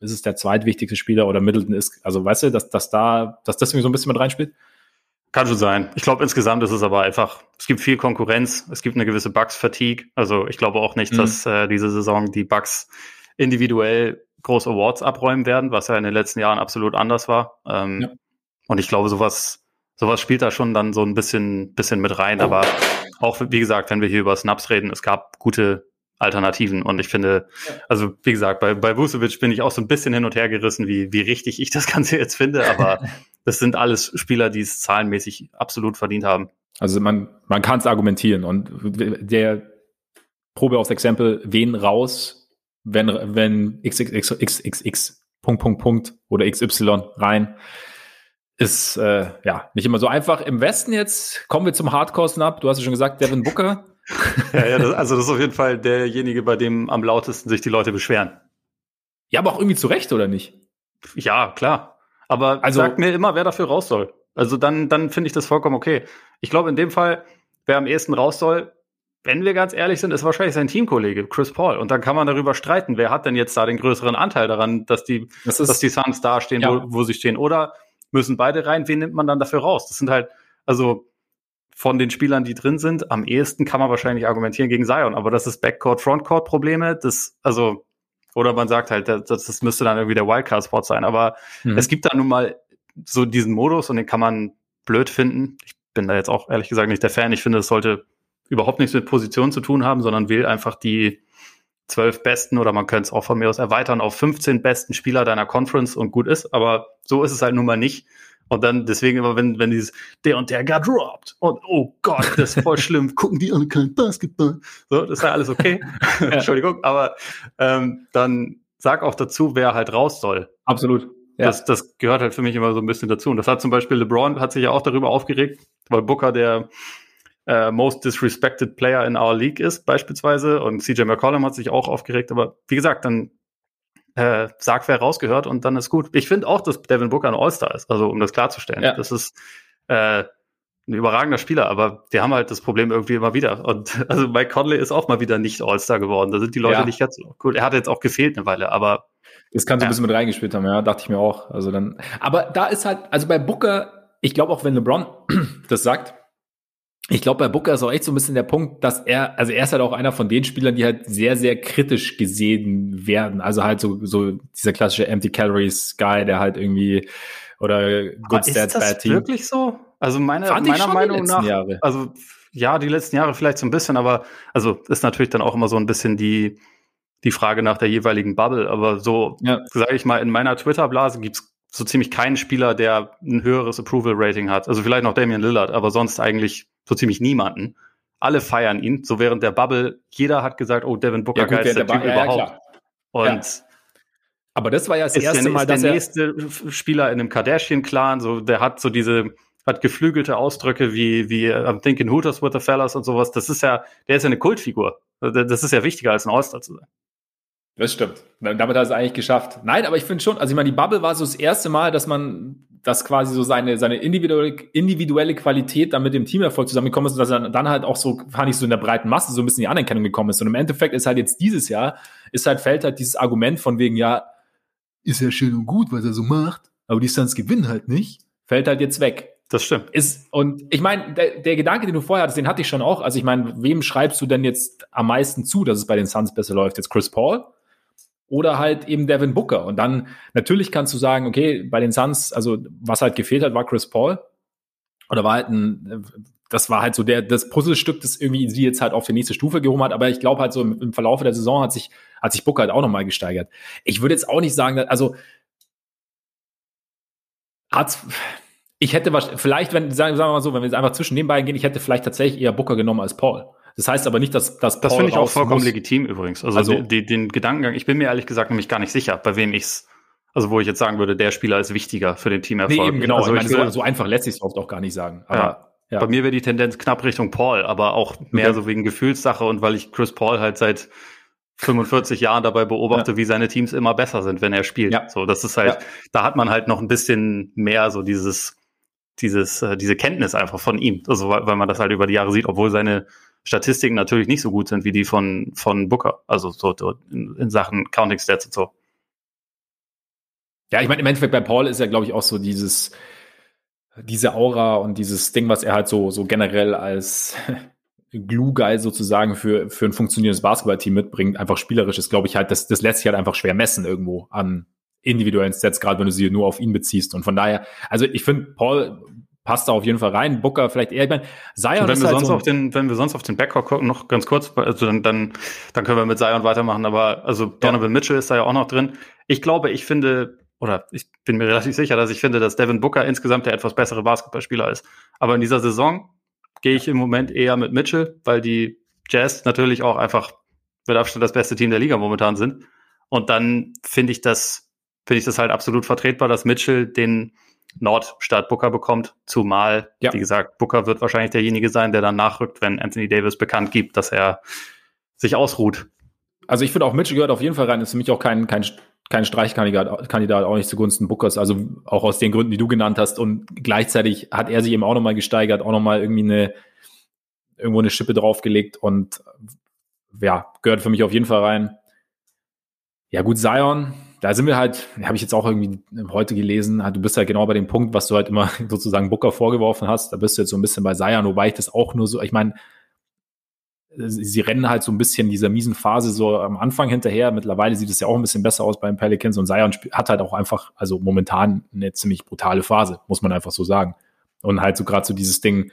[SPEAKER 1] ist es der zweitwichtigste Spieler oder Middleton ist, also weißt du, dass, dass da, dass das irgendwie so ein bisschen mit reinspielt?
[SPEAKER 2] Kann schon sein. Ich glaube, insgesamt ist es aber einfach, es gibt viel Konkurrenz, es gibt eine gewisse Bugs-Fatigue. Also ich glaube auch nicht, mhm. dass äh, diese Saison die Bugs individuell große Awards abräumen werden, was ja in den letzten Jahren absolut anders war. Ähm, ja. Und ich glaube, sowas, sowas spielt da schon dann so ein bisschen, bisschen mit rein. Aber auch, wie gesagt, wenn wir hier über Snaps reden, es gab gute Alternativen. Und ich finde, also wie gesagt, bei, bei Vucevic bin ich auch so ein bisschen hin und her gerissen, wie, wie richtig ich das Ganze jetzt finde. Aber das sind alles Spieler, die es zahlenmäßig absolut verdient haben.
[SPEAKER 1] Also man, man kann es argumentieren. Und der Probe aufs Exempel, wen raus, wenn, wenn XXX, Punkt, Punkt, Punkt oder XY rein, ist äh, ja nicht immer so einfach. Im Westen jetzt kommen wir zum Hardcore-Snap. Du hast ja schon gesagt, Devin Booker
[SPEAKER 2] ja, ja das, also das ist auf jeden Fall derjenige, bei dem am lautesten sich die Leute beschweren.
[SPEAKER 1] Ja, aber auch irgendwie zu Recht, oder nicht?
[SPEAKER 2] Ja, klar. Aber also, sagt mir immer, wer dafür raus soll. Also dann, dann finde ich das vollkommen okay. Ich glaube, in dem Fall, wer am ehesten raus soll, wenn wir ganz ehrlich sind, ist wahrscheinlich sein Teamkollege, Chris Paul. Und dann kann man darüber streiten, wer hat denn jetzt da den größeren Anteil daran, dass die, das ist, dass die Suns da stehen, ja. wo, wo sie stehen. Oder müssen beide rein, wen nimmt man dann dafür raus? Das sind halt, also von den Spielern, die drin sind, am ehesten kann man wahrscheinlich argumentieren gegen Zion, aber das ist Backcourt, Frontcourt Probleme, das, also, oder man sagt halt, das, das müsste dann irgendwie der Wildcard-Spot sein, aber mhm. es gibt da nun mal so diesen Modus und den kann man blöd finden. Ich bin da jetzt auch ehrlich gesagt nicht der Fan. Ich finde, es sollte überhaupt nichts mit Position zu tun haben, sondern will einfach die zwölf besten oder man könnte es auch von mir aus erweitern auf 15 besten Spieler deiner Conference und gut ist. Aber so ist es halt nun mal nicht. Und dann deswegen immer, wenn, wenn dieses, der und der got dropped und oh Gott, das ist voll schlimm, gucken die alle kein Basketball. So, das ist ja alles okay. Entschuldigung, aber ähm, dann sag auch dazu, wer halt raus soll.
[SPEAKER 1] Absolut.
[SPEAKER 2] Ja. Das, das gehört halt für mich immer so ein bisschen dazu. Und das hat zum Beispiel LeBron hat sich ja auch darüber aufgeregt, weil Booker der äh, most disrespected Player in our League ist, beispielsweise. Und CJ McCollum hat sich auch aufgeregt. Aber wie gesagt, dann äh, sag, wer rausgehört und dann ist gut. Ich finde auch, dass Devin Booker ein All-Star ist, also um das klarzustellen. Ja. Das ist äh, ein überragender Spieler, aber wir haben halt das Problem irgendwie immer wieder. Und also Mike Conley ist auch mal wieder nicht All-Star geworden. Da sind die Leute ja. nicht ganz so cool. Er hat jetzt auch gefehlt eine Weile, aber
[SPEAKER 1] das kann so ja. ein bisschen mit reingespielt haben, ja, dachte ich mir auch. Also dann, aber da ist halt, also bei Booker, ich glaube auch, wenn LeBron das sagt, ich glaube, bei Booker ist auch echt so ein bisschen der Punkt, dass er, also er ist halt auch einer von den Spielern, die halt sehr, sehr kritisch gesehen werden. Also halt so, so dieser klassische Empty Calories Guy, der halt irgendwie, oder
[SPEAKER 2] Good Stats, Bad Team. Ist das wirklich so? Also meine, meiner Meinung nach, Jahre. also ja, die letzten Jahre vielleicht so ein bisschen, aber also ist natürlich dann auch immer so ein bisschen die, die Frage nach der jeweiligen Bubble. Aber so, ja. sage ich mal, in meiner Twitter-Blase gibt's so ziemlich keinen Spieler, der ein höheres Approval-Rating hat. Also vielleicht noch Damian Lillard, aber sonst eigentlich so ziemlich niemanden. Alle feiern ihn. So während der Bubble, jeder hat gesagt, oh, Devin Booker, ja, gut, geilster der Typ ja, überhaupt. Ja, Und
[SPEAKER 1] aber das war ja das erste der, Mal,
[SPEAKER 2] dass der nächste Spieler in einem Kardashian-Clan, so, der hat so diese, hat geflügelte Ausdrücke wie, wie I'm thinking Hooters with the fellas und sowas. Das ist ja, der ist ja eine Kultfigur. Das ist ja wichtiger als ein All-Star zu sein.
[SPEAKER 1] Das stimmt. Damit hat er es eigentlich geschafft. Nein, aber ich finde schon, also ich meine, die Bubble war so das erste Mal, dass man dass quasi so seine, seine individuelle, individuelle Qualität dann mit dem Teamerfolg zusammengekommen ist und dass er dann halt auch so, fand ich so in der breiten Masse so ein bisschen die Anerkennung gekommen ist. Und im Endeffekt ist halt jetzt dieses Jahr, ist halt, fällt halt dieses Argument von wegen, ja, ist ja schön und gut, was er so macht, aber die Suns gewinnen halt nicht, fällt halt jetzt weg.
[SPEAKER 2] Das stimmt.
[SPEAKER 1] Ist, und ich meine, der, der Gedanke, den du vorher hattest, den hatte ich schon auch. Also ich meine, wem schreibst du denn jetzt am meisten zu, dass es bei den Suns besser läuft? Jetzt Chris Paul? Oder halt eben Devin Booker. Und dann natürlich kannst du sagen, okay, bei den Suns, also was halt gefehlt hat, war Chris Paul. Oder war halt ein, das war halt so der, das Puzzlestück, das irgendwie sie jetzt halt auf die nächste Stufe gehoben hat. Aber ich glaube halt so im, im Verlauf der Saison hat sich, hat sich Booker halt auch nochmal gesteigert. Ich würde jetzt auch nicht sagen, dass, also, hat's, ich hätte vielleicht, wenn, sagen wir mal so, wenn wir jetzt einfach zwischen den beiden gehen, ich hätte vielleicht tatsächlich eher Booker genommen als Paul. Das heißt aber nicht, dass, dass
[SPEAKER 2] Paul Das finde ich auch vollkommen muss. legitim übrigens. Also, also die, die, den Gedankengang, ich bin mir ehrlich gesagt nämlich gar nicht sicher, bei wem ich's also wo ich jetzt sagen würde, der Spieler ist wichtiger für den Teamerfolg. Nee,
[SPEAKER 1] eben genau. Also ich meine, so, so einfach lässt sich es oft auch gar nicht sagen.
[SPEAKER 2] Aber, ja. ja. Bei mir wäre die Tendenz knapp Richtung Paul, aber auch mehr okay. so wegen Gefühlssache und weil ich Chris Paul halt seit 45 Jahren dabei beobachte, ja. wie seine Teams immer besser sind, wenn er spielt. Ja. So, das ist halt, da hat man halt noch ein bisschen mehr so dieses, dieses, äh, diese Kenntnis einfach von ihm. Also, weil, weil man das halt über die Jahre sieht, obwohl seine Statistiken natürlich nicht so gut sind wie die von, von Booker, also so, so in, in Sachen Counting Stats und so.
[SPEAKER 1] Ja, ich meine, im Endeffekt bei Paul ist ja, glaube ich, auch so dieses, diese Aura und dieses Ding, was er halt so, so generell als Glue-Guy sozusagen für, für ein funktionierendes Basketballteam mitbringt, einfach spielerisch ist, glaube ich, halt, das, das lässt sich halt einfach schwer messen irgendwo an individuellen Stats, gerade wenn du sie nur auf ihn beziehst. Und von daher, also ich finde, Paul passt da auf jeden Fall rein. Booker vielleicht eher. Ich meine,
[SPEAKER 2] Zion wenn wir halt sonst so auf den, wenn wir sonst auf den Backcourt gucken, noch ganz kurz, also dann, dann, dann können wir mit Zion weitermachen. Aber also Donovan ja. Mitchell ist da ja auch noch drin. Ich glaube, ich finde oder ich bin mir relativ sicher, dass ich finde, dass Devin Booker insgesamt der etwas bessere Basketballspieler ist. Aber in dieser Saison gehe ich im Moment eher mit Mitchell, weil die Jazz natürlich auch einfach mit Abstand das beste Team der Liga momentan sind. Und dann finde ich das, finde ich das halt absolut vertretbar, dass Mitchell den Nord statt Booker bekommt, zumal, ja. wie gesagt, Booker wird wahrscheinlich derjenige sein, der dann nachrückt, wenn Anthony Davis bekannt gibt, dass er sich ausruht.
[SPEAKER 1] Also ich finde auch Mitchell gehört auf jeden Fall rein, ist für mich auch kein, kein, kein Streichkandidat, Kandidat, auch nicht zugunsten Bookers, also auch aus den Gründen, die du genannt hast und gleichzeitig hat er sich eben auch nochmal gesteigert, auch nochmal irgendwie eine, irgendwo eine Schippe draufgelegt und ja, gehört für mich auf jeden Fall rein. Ja gut, Zion, da sind wir halt, habe ich jetzt auch irgendwie heute gelesen, du bist halt genau bei dem Punkt, was du halt immer sozusagen Booker vorgeworfen hast. Da bist du jetzt so ein bisschen bei Zion, wobei ich das auch nur so, ich meine, sie rennen halt so ein bisschen dieser miesen Phase so am Anfang hinterher. Mittlerweile sieht es ja auch ein bisschen besser aus beim Pelicans und Zion hat halt auch einfach, also momentan eine ziemlich brutale Phase, muss man einfach so sagen. Und halt so gerade so dieses Ding,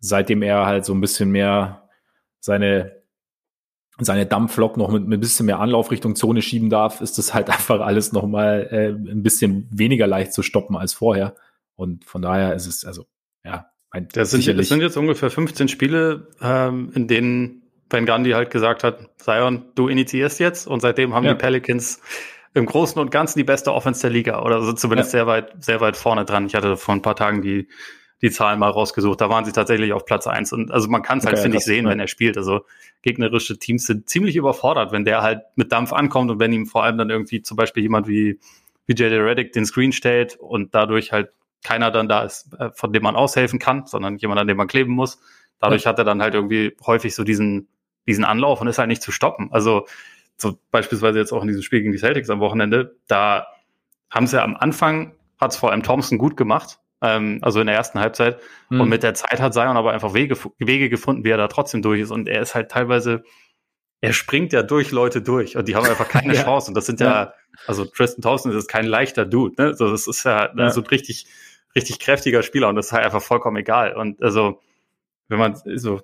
[SPEAKER 1] seitdem er halt so ein bisschen mehr seine, seine Dampflok noch mit, mit ein bisschen mehr Anlauf Richtung Zone schieben darf, ist das halt einfach alles nochmal äh, ein bisschen weniger leicht zu stoppen als vorher. Und von daher ist es, also, ja,
[SPEAKER 2] ein, das, sind, das sind jetzt ungefähr 15 Spiele, ähm, in denen Ben Gandhi halt gesagt hat, Zion, du initiierst jetzt und seitdem haben ja. die Pelicans im Großen und Ganzen die beste Offense der Liga oder so zumindest ja. sehr weit, sehr weit vorne dran. Ich hatte vor ein paar Tagen die, die Zahlen mal rausgesucht. Da waren sie tatsächlich auf Platz eins und also man kann es halt, okay, finde ich, sehen, ja. wenn er spielt. Also gegnerische Teams sind ziemlich überfordert, wenn der halt mit Dampf ankommt und wenn ihm vor allem dann irgendwie zum Beispiel jemand wie, wie JJ Reddick den Screen stellt und dadurch halt keiner dann da ist, äh, von dem man aushelfen kann, sondern jemand, an dem man kleben muss. Dadurch ja. hat er dann halt irgendwie häufig so diesen, diesen Anlauf und ist halt nicht zu stoppen. Also so beispielsweise jetzt auch in diesem Spiel gegen die Celtics am Wochenende, da haben sie am Anfang, hat es vor allem Thompson gut gemacht, ähm, also in der ersten Halbzeit. Mhm. Und mit der Zeit hat Zion aber einfach Wege, Wege gefunden, wie er da trotzdem durch ist. Und er ist halt teilweise, er springt ja durch Leute durch und die haben einfach keine ja. Chance. Und das sind ja, ja, also Tristan Thompson ist kein leichter Dude, ne? Also das ist ja, ja. so ein richtig, richtig kräftiger Spieler und das ist halt einfach vollkommen egal. Und also, wenn man so,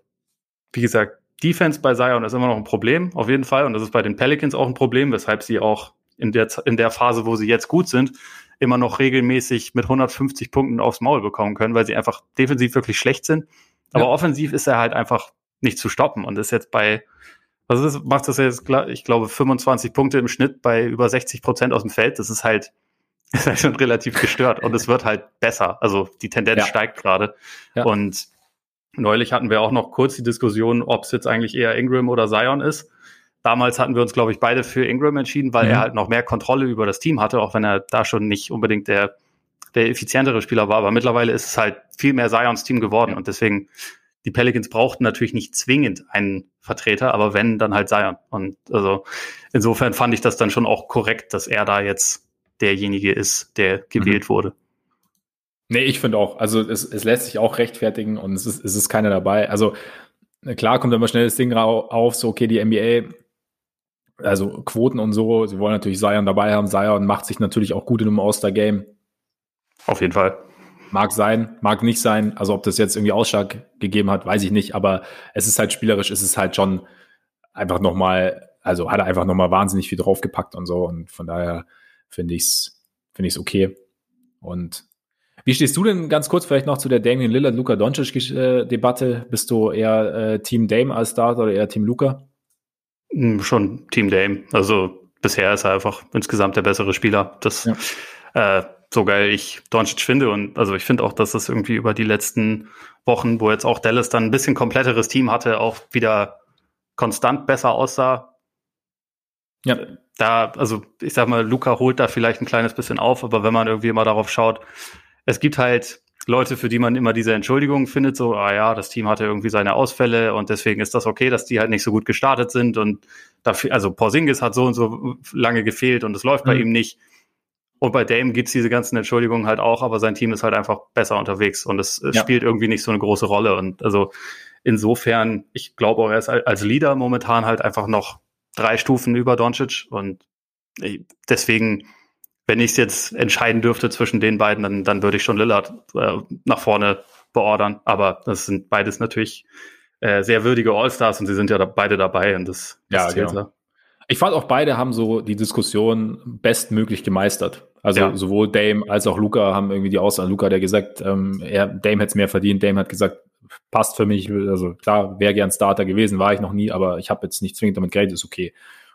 [SPEAKER 2] wie gesagt, Defense bei Zion ist immer noch ein Problem, auf jeden Fall. Und das ist bei den Pelicans auch ein Problem, weshalb sie auch in der, in der Phase, wo sie jetzt gut sind, immer noch regelmäßig mit 150 Punkten aufs Maul bekommen können, weil sie einfach defensiv wirklich schlecht sind. Aber ja. offensiv ist er halt einfach nicht zu stoppen und ist jetzt bei, was ist, macht das jetzt, ich glaube, 25 Punkte im Schnitt bei über 60 Prozent aus dem Feld. Das ist halt, ist halt schon relativ gestört und es wird halt besser. Also die Tendenz ja. steigt gerade. Ja. Und Neulich hatten wir auch noch kurz die Diskussion, ob es jetzt eigentlich eher Ingram oder Zion ist. Damals hatten wir uns, glaube ich, beide für Ingram entschieden, weil mhm. er halt noch mehr Kontrolle über das Team hatte, auch wenn er da schon nicht unbedingt der, der effizientere Spieler war. Aber mittlerweile ist es halt viel mehr Zions Team geworden und deswegen, die Pelicans brauchten natürlich nicht zwingend einen Vertreter, aber wenn, dann halt Zion. Und also insofern fand ich das dann schon auch korrekt, dass er da jetzt derjenige ist, der gewählt mhm. wurde.
[SPEAKER 1] Nee, ich finde auch. Also es, es lässt sich auch rechtfertigen und es ist, es ist keiner dabei. Also klar kommt immer schnell das Ding auf, so okay, die NBA, also Quoten und so, sie wollen natürlich Zion dabei haben. Zion macht sich natürlich auch gut in einem All-Star-Game.
[SPEAKER 2] Auf jeden Fall.
[SPEAKER 1] Mag sein, mag nicht sein. Also ob das jetzt irgendwie Ausschlag gegeben hat, weiß ich nicht. Aber es ist halt spielerisch, es ist halt schon einfach nochmal, also hat er einfach nochmal wahnsinnig viel draufgepackt und so. Und von daher finde ich es finde ich es okay. Und wie stehst du denn ganz kurz vielleicht noch zu der Damien Lillard Luca Doncic äh? Bist du eher äh, Team Dame als Starter oder eher Team Luca?
[SPEAKER 2] Hm, schon Team Dame. Also bisher ist er einfach insgesamt der bessere Spieler. Das ja. äh, so geil ich Doncic finde und also ich finde auch, dass das irgendwie über die letzten Wochen, wo jetzt auch Dallas dann ein bisschen kompletteres Team hatte, auch wieder konstant besser aussah. Ja. Da, also ich sag mal, Luca holt da vielleicht ein kleines bisschen auf, aber wenn man irgendwie immer darauf schaut, es gibt halt Leute, für die man immer diese Entschuldigung findet, so, ah ja, das Team hatte irgendwie seine Ausfälle und deswegen ist das okay, dass die halt nicht so gut gestartet sind und dafür, also Porzingis hat so und so lange gefehlt und es läuft mhm. bei ihm nicht. Und bei Dame gibt's diese ganzen Entschuldigungen halt auch, aber sein Team ist halt einfach besser unterwegs und es, ja. spielt irgendwie nicht so eine große Rolle. Und also insofern, ich glaube auch, er ist als Leader momentan halt einfach noch drei Stufen über Doncic und deswegen wenn ich es jetzt entscheiden dürfte zwischen den beiden, dann, dann würde ich schon Lillard äh, nach vorne beordern. Aber das sind beides natürlich äh, sehr würdige All-Stars und sie sind ja da, beide dabei und das,
[SPEAKER 1] das ja, genau. Ich fand auch beide haben so die Diskussion bestmöglich gemeistert. Also ja. sowohl Dame als auch Luca haben irgendwie die Aussage. Luca, der gesagt, ähm, er, Dame hätte es mehr verdient. Dame hat gesagt, passt für mich. Also klar, wäre gern Starter gewesen, war ich noch nie, aber ich habe jetzt nicht zwingend damit geredet, ist okay.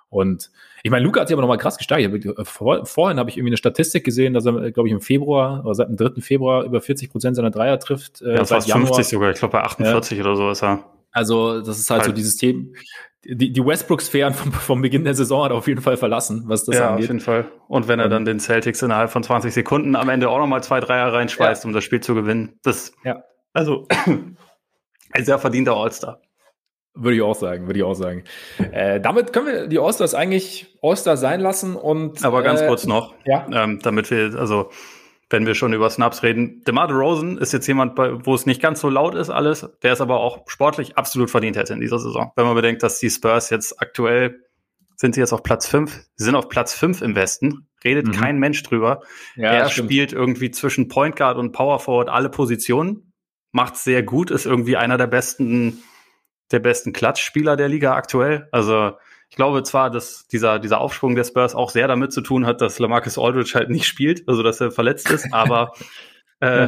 [SPEAKER 1] Und ich meine, Luca hat sich aber nochmal krass gesteigert. Vor, vorhin habe ich irgendwie eine Statistik gesehen, dass er, glaube ich, im Februar oder seit dem 3. Februar über 40 Prozent seiner Dreier trifft.
[SPEAKER 2] Äh, ja, fast Januar. 50 sogar. Ich glaube, bei 48 ja. oder so ist er.
[SPEAKER 1] Also, das ist halt, halt. so dieses Thema. Die, die Westbrook-Sphären vom, vom Beginn der Saison hat er auf jeden Fall verlassen, was das
[SPEAKER 2] ja, angeht. Ja, auf jeden Fall. Und wenn er dann den Celtics innerhalb von 20 Sekunden am Ende auch nochmal zwei Dreier reinschweißt, ja. um das Spiel zu gewinnen, das, ja. also, ein sehr verdienter All-Star.
[SPEAKER 1] Würde ich auch sagen, würde ich auch sagen. Äh, damit können wir die Allstars eigentlich Allstar sein lassen und.
[SPEAKER 2] Aber ganz äh, kurz noch, ja? Ähm, damit wir, also wenn wir schon über Snaps reden, DeMar Rosen ist jetzt jemand, wo es nicht ganz so laut ist alles, der es aber auch sportlich absolut verdient hätte in dieser Saison. Wenn man bedenkt, dass die Spurs jetzt aktuell sind sie jetzt auf Platz 5, sie sind auf Platz 5 im Westen, redet mhm. kein Mensch drüber. Ja, er spielt irgendwie zwischen Point Guard und Power Forward alle Positionen, macht sehr gut, ist irgendwie einer der besten, der besten Klatschspieler der Liga aktuell. Also ich glaube zwar, dass dieser, dieser Aufschwung der Spurs auch sehr damit zu tun hat, dass Lamarcus Aldridge halt nicht spielt, also dass er verletzt ist, aber äh,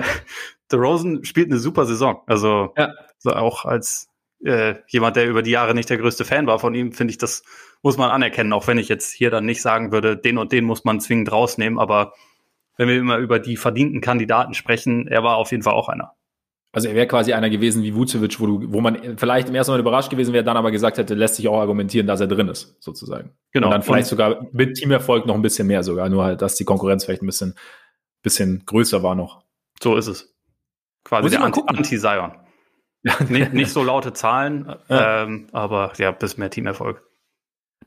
[SPEAKER 2] Rosen spielt eine super Saison. Also ja. auch als äh, jemand, der über die Jahre nicht der größte Fan war von ihm, finde ich, das muss man anerkennen, auch wenn ich jetzt hier dann nicht sagen würde, den und den muss man zwingend rausnehmen, aber wenn wir immer über die verdienten Kandidaten sprechen, er war auf jeden Fall auch einer.
[SPEAKER 1] Also er wäre quasi einer gewesen wie Vucevic, wo, du, wo man vielleicht im ersten Mal überrascht gewesen wäre, dann aber gesagt hätte, lässt sich auch argumentieren, dass er drin ist, sozusagen. Genau. Und dann vielleicht und sogar mit Teamerfolg noch ein bisschen mehr sogar, nur halt, dass die Konkurrenz vielleicht ein bisschen, bisschen größer war noch.
[SPEAKER 2] So ist es. Quasi der Anti-Zion. Anti nicht, nicht so laute Zahlen, ja. ähm, aber ja, bis mehr Teamerfolg.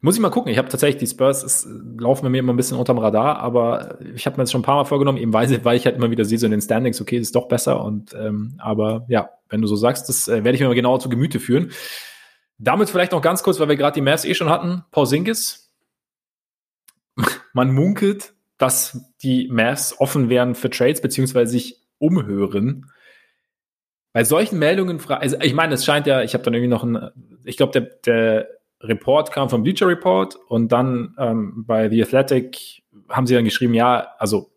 [SPEAKER 1] Muss ich mal gucken. Ich habe tatsächlich die Spurs es, laufen bei mir immer ein bisschen unterm Radar, aber ich habe mir jetzt schon ein paar Mal vorgenommen, eben weil, weil ich halt immer wieder sehe so in den Standings, okay, das ist doch besser. Und ähm, aber ja, wenn du so sagst, das äh, werde ich mir mal genauer zu Gemüte führen. Damit vielleicht noch ganz kurz, weil wir gerade die Mavs eh schon hatten. Paul Sinkis. Man munkelt, dass die Mavs offen wären für Trades, beziehungsweise sich umhören. Bei solchen Meldungen, also ich meine, es scheint ja, ich habe dann irgendwie noch ein, ich glaube, der, der Report kam vom Bleacher Report und dann ähm, bei The Athletic haben sie dann geschrieben, ja, also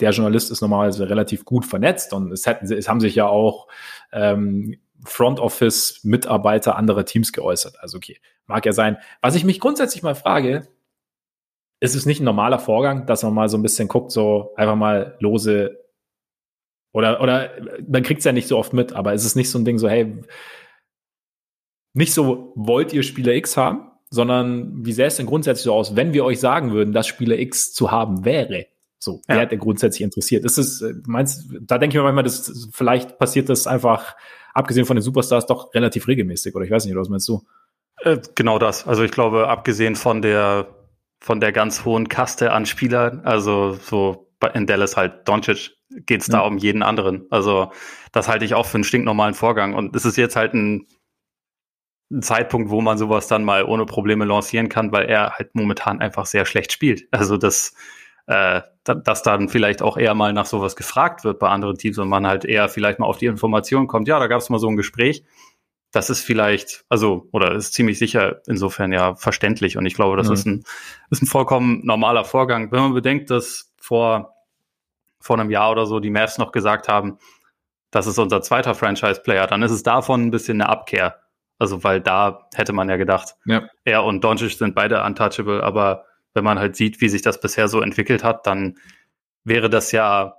[SPEAKER 1] der Journalist ist normalerweise relativ gut vernetzt und es, hätten, es haben sich ja auch ähm, Front Office Mitarbeiter anderer Teams geäußert. Also okay, mag ja sein. Was ich mich grundsätzlich mal frage, ist es nicht ein normaler Vorgang, dass man mal so ein bisschen guckt, so einfach mal lose oder oder man kriegt es ja nicht so oft mit, aber ist es nicht so ein Ding so, hey, nicht so, wollt ihr Spieler X haben, sondern wie sähe es denn grundsätzlich so aus, wenn wir euch sagen würden, dass Spieler X zu haben wäre? So, ja. wer der grundsätzlich interessiert? Ist es, äh, meinst, da denke ich mir manchmal, dass vielleicht passiert das einfach, abgesehen von den Superstars, doch relativ regelmäßig, oder ich weiß nicht, was meinst du?
[SPEAKER 2] Äh, genau das. Also ich glaube, abgesehen von der, von der ganz hohen Kaste an Spielern, also so in Dallas halt Doncic, geht es da um jeden anderen. Also das halte ich auch für einen stinknormalen Vorgang. Und es ist jetzt halt ein ein Zeitpunkt, wo man sowas dann mal ohne Probleme lancieren kann, weil er halt momentan einfach sehr schlecht spielt. Also dass, äh, dass dann vielleicht auch eher mal nach sowas gefragt wird bei anderen Teams und man halt eher vielleicht mal auf die Information kommt, ja, da gab es mal so ein Gespräch. Das ist vielleicht, also, oder ist ziemlich sicher insofern ja verständlich. Und ich glaube, das mhm. ist, ein, ist ein vollkommen normaler Vorgang. Wenn man bedenkt, dass vor, vor einem Jahr oder so die Mavs noch gesagt haben, das ist unser zweiter Franchise-Player, dann ist es davon ein bisschen eine Abkehr. Also, weil da hätte man ja gedacht, ja. er und Doncic sind beide untouchable, aber wenn man halt sieht, wie sich das bisher so entwickelt hat, dann wäre das ja,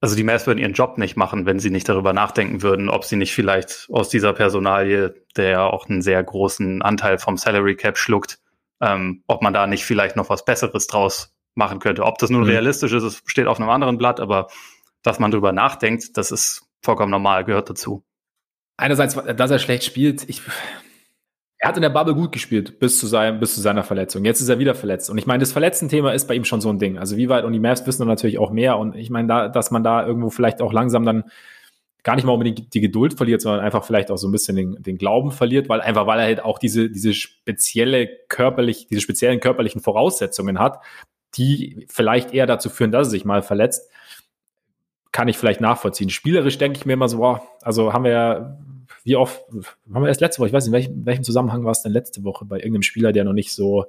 [SPEAKER 2] also die Mavs würden ihren Job nicht machen, wenn sie nicht darüber nachdenken würden, ob sie nicht vielleicht aus dieser Personalie, der ja auch einen sehr großen Anteil vom Salary Cap schluckt, ähm, ob man da nicht vielleicht noch was Besseres draus machen könnte. Ob das nun mhm. realistisch ist, steht auf einem anderen Blatt, aber dass man darüber nachdenkt, das ist vollkommen normal, gehört dazu
[SPEAKER 1] einerseits, dass er schlecht spielt, ich, er hat in der Bubble gut gespielt bis zu, seinem, bis zu seiner Verletzung. Jetzt ist er wieder verletzt. Und ich meine, das Verletzten-Thema ist bei ihm schon so ein Ding. Also wie weit, und die Mavs wissen dann natürlich auch mehr. Und ich meine, da, dass man da irgendwo vielleicht auch langsam dann gar nicht mal unbedingt die Geduld verliert, sondern einfach vielleicht auch so ein bisschen den, den Glauben verliert, weil einfach, weil er halt auch diese, diese spezielle körperlich, diese speziellen körperlichen Voraussetzungen hat, die vielleicht eher dazu führen, dass er sich mal verletzt kann ich vielleicht nachvollziehen. Spielerisch denke ich mir immer so, boah, also haben wir ja, wie oft, haben wir erst letzte Woche, ich weiß nicht, in welchem, welchem Zusammenhang war es denn letzte Woche bei irgendeinem Spieler, der noch nicht so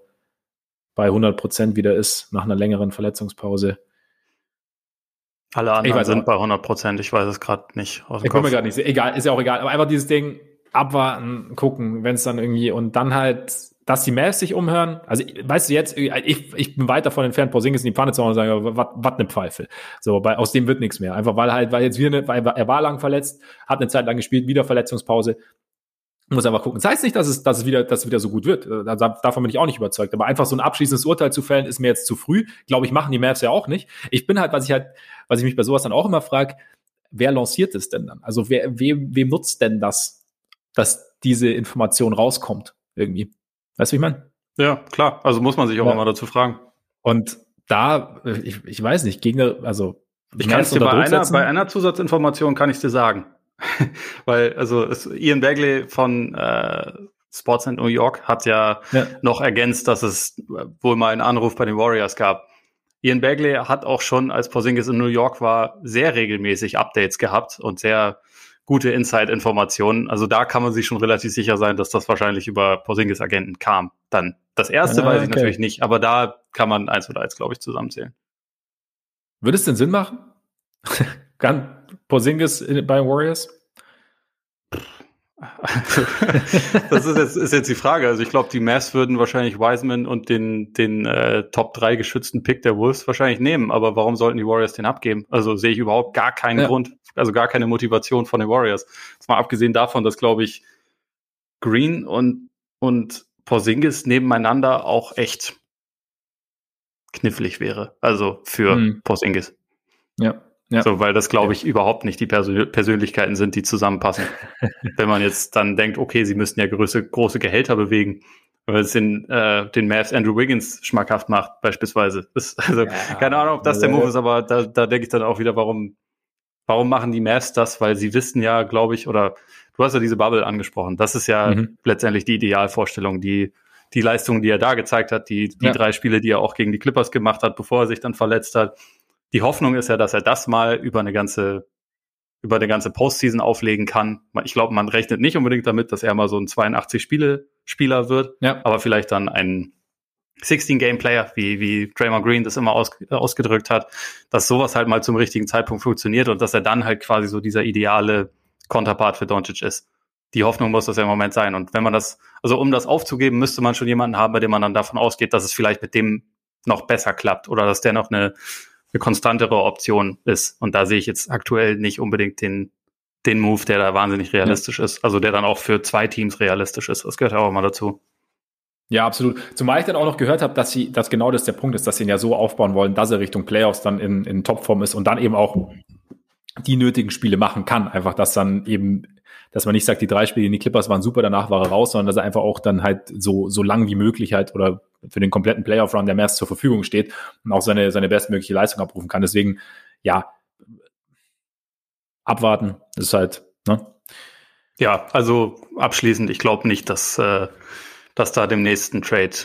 [SPEAKER 1] bei 100 Prozent wieder ist, nach einer längeren Verletzungspause.
[SPEAKER 2] Alle anderen sind auch. bei 100 Prozent, ich weiß es gerade nicht.
[SPEAKER 1] Aus dem ich komme gerade nicht, egal, ist ja auch egal, aber einfach dieses Ding, abwarten, gucken, wenn es dann irgendwie und dann halt dass die Mavs sich umhören. Also, weißt du jetzt, ich, ich bin weit davon entfernt, Porzingis in die Pfanne zu hauen und sagen, was eine Pfeife. So, weil aus dem wird nichts mehr. Einfach weil halt, weil jetzt wir eine, weil er war lang verletzt, hat eine Zeit lang gespielt, wieder Verletzungspause. Muss einfach gucken. Das heißt nicht, dass es, dass es wieder, dass es wieder so gut wird. Äh, davon bin ich auch nicht überzeugt. Aber einfach so ein abschließendes Urteil zu fällen, ist mir jetzt zu früh. Glaube ich, machen die Mavs ja auch nicht. Ich bin halt, was ich halt, was ich mich bei sowas dann auch immer frage, wer lanciert es denn dann? Also wer, wem, wem nutzt denn das, dass diese Information rauskommt irgendwie? Weißt du, wie ich meine?
[SPEAKER 2] Ja, klar. Also muss man sich auch ja. mal dazu fragen.
[SPEAKER 1] Und da, ich, ich weiß nicht, Gegner, also
[SPEAKER 2] ich kann es dir bei einer, bei einer Zusatzinformation kann ich dir sagen. Weil, also es, Ian Bagley von äh, Sportsnet New York hat ja, ja, noch ergänzt, dass es wohl mal einen Anruf bei den Warriors gab. Ian Bagley hat auch schon, als Porzingis in New York war, sehr regelmäßig Updates gehabt und sehr gute Inside-Informationen. Also da kann man sich schon relativ sicher sein, dass das wahrscheinlich über Porzingis Agenten kam. Dann das erste ah, weiß ich okay. natürlich nicht, aber da kann man eins oder eins, glaube ich, zusammenzählen.
[SPEAKER 1] Würde es denn Sinn machen? kann Porzingis bei Warriors?
[SPEAKER 2] das ist jetzt, ist jetzt die Frage. Also ich glaube, die Mavs würden wahrscheinlich Wiseman und den, den äh, Top 3 geschützten Pick der Wolves wahrscheinlich nehmen. Aber warum sollten die Warriors den abgeben? Also sehe ich überhaupt gar keinen ja. Grund, also gar keine Motivation von den Warriors. Jetzt mal abgesehen davon, dass, glaube ich, Green und, und Porzingis nebeneinander auch echt knifflig wäre. Also für mhm. Porzingis.
[SPEAKER 1] Ja.
[SPEAKER 2] Ja. So, weil das, glaube ich, ja. überhaupt nicht die Persön Persönlichkeiten sind, die zusammenpassen. Wenn man jetzt dann denkt, okay, sie müssten ja große, große Gehälter bewegen, weil es den, äh, den Mavs Andrew Wiggins schmackhaft macht, beispielsweise. Das, also, ja, keine Ahnung, ob das der Move ist, aber da, da denke ich dann auch wieder, warum, warum machen die Mavs das? Weil sie wissen ja, glaube ich, oder du hast ja diese Bubble angesprochen. Das ist ja mhm. letztendlich die Idealvorstellung, die, die Leistung, die er da gezeigt hat, die, die drei Spiele, die er auch gegen die Clippers gemacht hat, bevor er sich dann verletzt hat die Hoffnung ist ja, dass er das mal über eine ganze über eine ganze Postseason auflegen kann. Ich glaube, man rechnet nicht unbedingt damit, dass er mal so ein 82 Spiele Spieler wird, ja. aber vielleicht dann ein 16 Game Player, wie wie Draymond Green das immer aus, ausgedrückt hat, dass sowas halt mal zum richtigen Zeitpunkt funktioniert und dass er dann halt quasi so dieser ideale Konterpart für Doncic ist. Die Hoffnung muss das ja im Moment sein. Und wenn man das, also um das aufzugeben, müsste man schon jemanden haben, bei dem man dann davon ausgeht, dass es vielleicht mit dem noch besser klappt oder dass der noch eine eine konstantere Option ist. Und da sehe ich jetzt aktuell nicht unbedingt den, den Move, der da wahnsinnig realistisch ja. ist. Also der dann auch für zwei Teams realistisch ist. Das gehört auch mal dazu.
[SPEAKER 1] Ja, absolut. Zumal ich dann auch noch gehört habe, dass sie, dass genau das der Punkt ist, dass sie ihn ja so aufbauen wollen, dass er Richtung Playoffs dann in, in Topform ist und dann eben auch die nötigen Spiele machen kann. Einfach, dass dann eben dass man nicht sagt, die drei Spiele in die Clippers waren super, danach war er raus, sondern dass er einfach auch dann halt so, so lang wie möglich halt oder für den kompletten Playoff-Run der Mavs zur Verfügung steht und auch seine, seine bestmögliche Leistung abrufen kann. Deswegen, ja, abwarten ist halt, ne?
[SPEAKER 2] Ja, also abschließend, ich glaube nicht, dass, äh, dass da dem nächsten Trade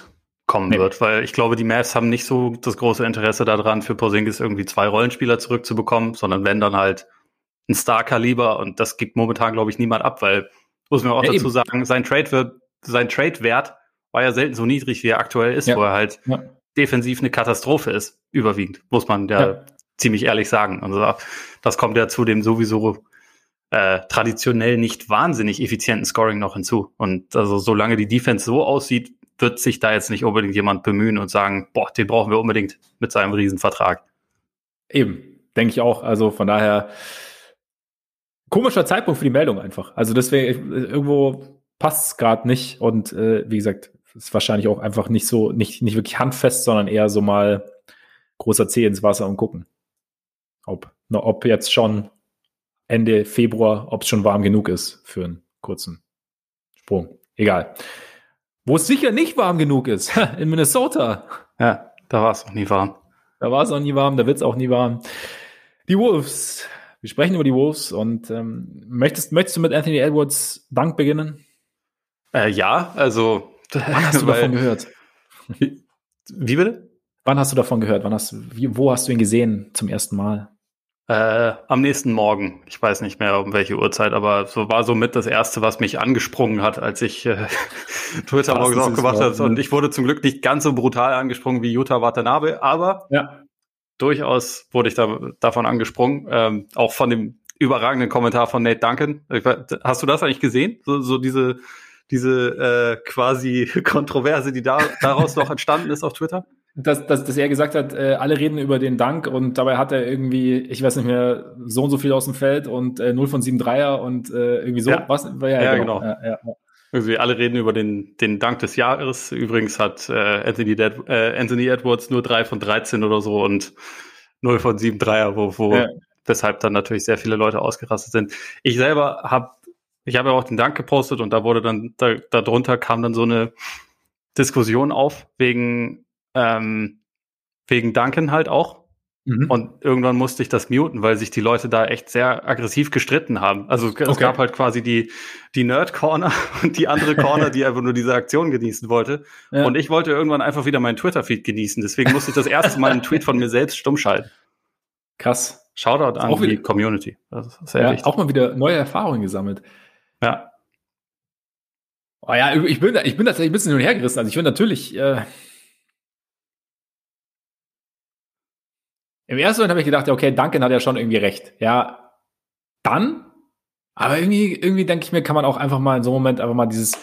[SPEAKER 2] kommen nee. wird, weil ich glaube, die Mavs haben nicht so das große Interesse daran, für Porzingis irgendwie zwei Rollenspieler zurückzubekommen, sondern wenn dann halt ein Star-Kaliber und das gibt momentan, glaube ich, niemand ab, weil, muss man auch ja, dazu eben. sagen, sein Trade wird, sein Trade-Wert war ja selten so niedrig, wie er aktuell ist, ja. wo er halt ja. defensiv eine Katastrophe ist, überwiegend, muss man ja, ziemlich ehrlich sagen. Also das kommt ja zu dem sowieso äh, traditionell nicht wahnsinnig effizienten Scoring noch hinzu. Und also solange die Defense so aussieht, wird sich da jetzt nicht unbedingt jemand bemühen und sagen, boah, den brauchen wir unbedingt mit seinem Riesenvertrag.
[SPEAKER 1] Eben, denke ich auch. Also von daher, komischer Zeitpunkt für die Meldung einfach. Also deswegen irgendwo passt es gerade nicht und äh, wie gesagt, ist wahrscheinlich auch einfach nicht so nicht nicht wirklich handfest, sondern eher so mal großer Zeh ins Wasser und gucken, ob ne, ob jetzt schon Ende Februar, ob es schon warm genug ist für einen kurzen Sprung. Egal. Wo es sicher nicht warm genug ist, in Minnesota.
[SPEAKER 2] Ja, da war es auch nie warm.
[SPEAKER 1] Da war es auch nie warm, da wird es auch nie warm. Die Wolves wir sprechen über die Wolves und ähm, möchtest, möchtest du mit Anthony Edwards Dank beginnen?
[SPEAKER 2] Äh, ja, also.
[SPEAKER 1] Wann hast du davon gehört?
[SPEAKER 2] Wie bitte?
[SPEAKER 1] Wann hast du davon gehört? Wann hast, wie, wo hast du ihn gesehen zum ersten Mal?
[SPEAKER 2] Äh, am nächsten Morgen. Ich weiß nicht mehr um welche Uhrzeit, aber so war so mit das erste, was mich angesprungen hat, als ich äh, Twitter morgens aufgemacht habe. Und ich wurde zum Glück nicht ganz so brutal angesprungen wie Jutta Watanabe, aber ja durchaus wurde ich da davon angesprungen, ähm, auch von dem überragenden Kommentar von Nate Duncan. Hast du das eigentlich gesehen? So, so diese diese äh, quasi Kontroverse, die da daraus noch entstanden ist auf Twitter?
[SPEAKER 1] Dass, dass, dass er gesagt hat, äh, alle reden über den Dank und dabei hat er irgendwie, ich weiß nicht mehr, so und so viel aus dem Feld und äh, 0 von 7 Dreier und äh, irgendwie so.
[SPEAKER 2] Ja.
[SPEAKER 1] Was?
[SPEAKER 2] Ja, ja genau. genau. Ja. Irgendwie alle reden über den, den Dank des Jahres. Übrigens hat äh, Anthony, Dead, äh, Anthony Edwards nur drei von 13 oder so und 0 von 7 Dreier, wo, wo ja. weshalb dann natürlich sehr viele Leute ausgerastet sind. Ich selber habe, ich habe ja auch den Dank gepostet und da wurde dann, da, darunter kam dann so eine Diskussion auf wegen, ähm, wegen Danken halt auch. Mhm. Und irgendwann musste ich das muten, weil sich die Leute da echt sehr aggressiv gestritten haben. Also es okay. gab halt quasi die, die Nerd-Corner und die andere Corner, die einfach nur diese Aktion genießen wollte. Ja. Und ich wollte irgendwann einfach wieder meinen Twitter-Feed genießen. Deswegen musste ich das erste Mal einen Tweet von mir selbst stumm schalten.
[SPEAKER 1] Krass.
[SPEAKER 2] Shoutout an
[SPEAKER 1] auch
[SPEAKER 2] die Community.
[SPEAKER 1] ja, auch mal wieder neue Erfahrungen gesammelt.
[SPEAKER 2] Ja.
[SPEAKER 1] Oh ja, ich bin, ich bin tatsächlich ein bisschen hin und her gerissen. Also ich bin natürlich, äh, Im ersten Moment habe ich gedacht, okay, Duncan hat ja schon irgendwie recht. Ja, dann, aber irgendwie, irgendwie denke ich mir, kann man auch einfach mal in so einem Moment einfach mal dieses,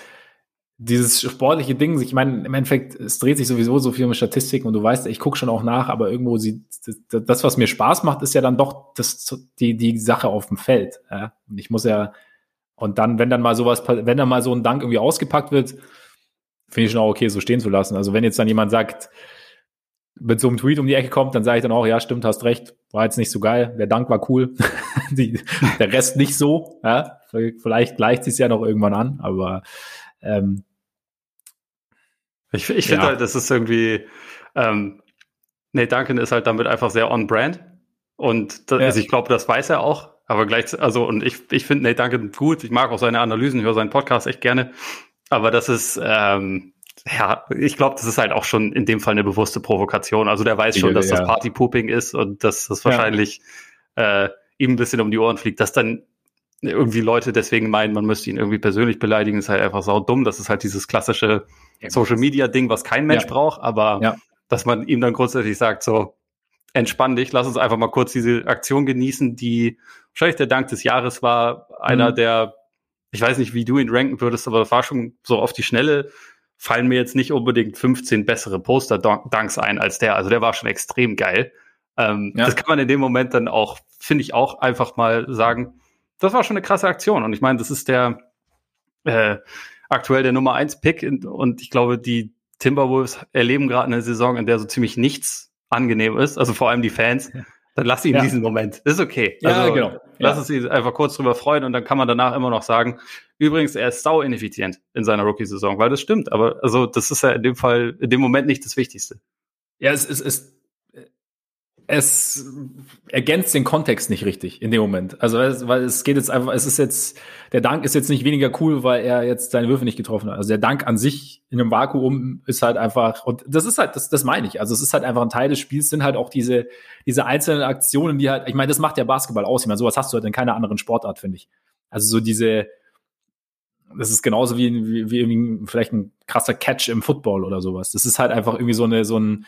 [SPEAKER 1] dieses sportliche Ding, ich meine, im Endeffekt, es dreht sich sowieso so viel um Statistiken und du weißt, ich gucke schon auch nach, aber irgendwo sieht, das, was mir Spaß macht, ist ja dann doch das, die, die Sache auf dem Feld. Ja? Und ich muss ja, und dann, wenn dann mal sowas, wenn dann mal so ein Dank irgendwie ausgepackt wird, finde ich schon auch okay, so stehen zu lassen. Also wenn jetzt dann jemand sagt, mit so einem Tweet um die Ecke kommt, dann sage ich dann auch, ja, stimmt, hast recht, war jetzt nicht so geil, der Dank war cool, die, der Rest nicht so, ja, vielleicht gleicht sich ja noch irgendwann an, aber ähm,
[SPEAKER 2] ich, ich finde ja. halt, das ist irgendwie, ähm, Nate Duncan ist halt damit einfach sehr on-brand und das, ja. also ich glaube, das weiß er auch, aber gleich, also und ich, ich finde Nate Duncan gut, ich mag auch seine Analysen, ich höre seinen Podcast echt gerne, aber das ist, ähm, ja, ich glaube, das ist halt auch schon in dem Fall eine bewusste Provokation. Also der weiß schon, dass ja. das Partypooping ist und dass das wahrscheinlich ja. äh, ihm ein bisschen um die Ohren fliegt. Dass dann irgendwie Leute deswegen meinen, man müsste ihn irgendwie persönlich beleidigen, ist halt einfach sau dumm. Das ist halt dieses klassische Social Media Ding, was kein Mensch ja. braucht, aber dass man ihm dann grundsätzlich sagt, so, entspann dich, lass uns einfach mal kurz diese Aktion genießen, die wahrscheinlich der Dank des Jahres war, einer mhm. der, ich weiß nicht, wie du ihn ranken würdest, aber das war schon so auf die Schnelle fallen mir jetzt nicht unbedingt 15 bessere Poster-Dunks ein als der. Also der war schon extrem geil. Ähm, ja. Das kann man in dem Moment dann auch, finde ich, auch einfach mal sagen, das war schon eine krasse Aktion. Und ich meine, das ist der äh, aktuell der Nummer 1 Pick und ich glaube, die Timberwolves erleben gerade eine Saison, in der so ziemlich nichts angenehm ist, also vor allem die Fans. Ja. Dann lass sie in ja. diesen Moment. Ist okay.
[SPEAKER 1] Also, ja, genau.
[SPEAKER 2] Lass uns sie einfach kurz drüber freuen und dann kann man danach immer noch sagen, übrigens, er ist sau ineffizient in seiner Rookie-Saison, weil das stimmt. Aber also das ist ja in dem Fall, in dem Moment nicht das Wichtigste.
[SPEAKER 1] Ja, es ist, es, es ergänzt den Kontext nicht richtig in dem Moment. Also weil es geht jetzt einfach, es ist jetzt, der Dank ist jetzt nicht weniger cool, weil er jetzt seine Würfe nicht getroffen hat. Also der Dank an sich in einem Vakuum ist halt einfach, und das ist halt, das, das meine ich. Also es ist halt einfach ein Teil des Spiels, sind halt auch diese, diese einzelnen Aktionen, die halt, ich meine, das macht ja Basketball aus. Ich meine, sowas hast du halt in keiner anderen Sportart, finde ich. Also so diese, das ist genauso wie, wie, wie vielleicht ein krasser Catch im Football oder sowas. Das ist halt einfach irgendwie so eine, so ein,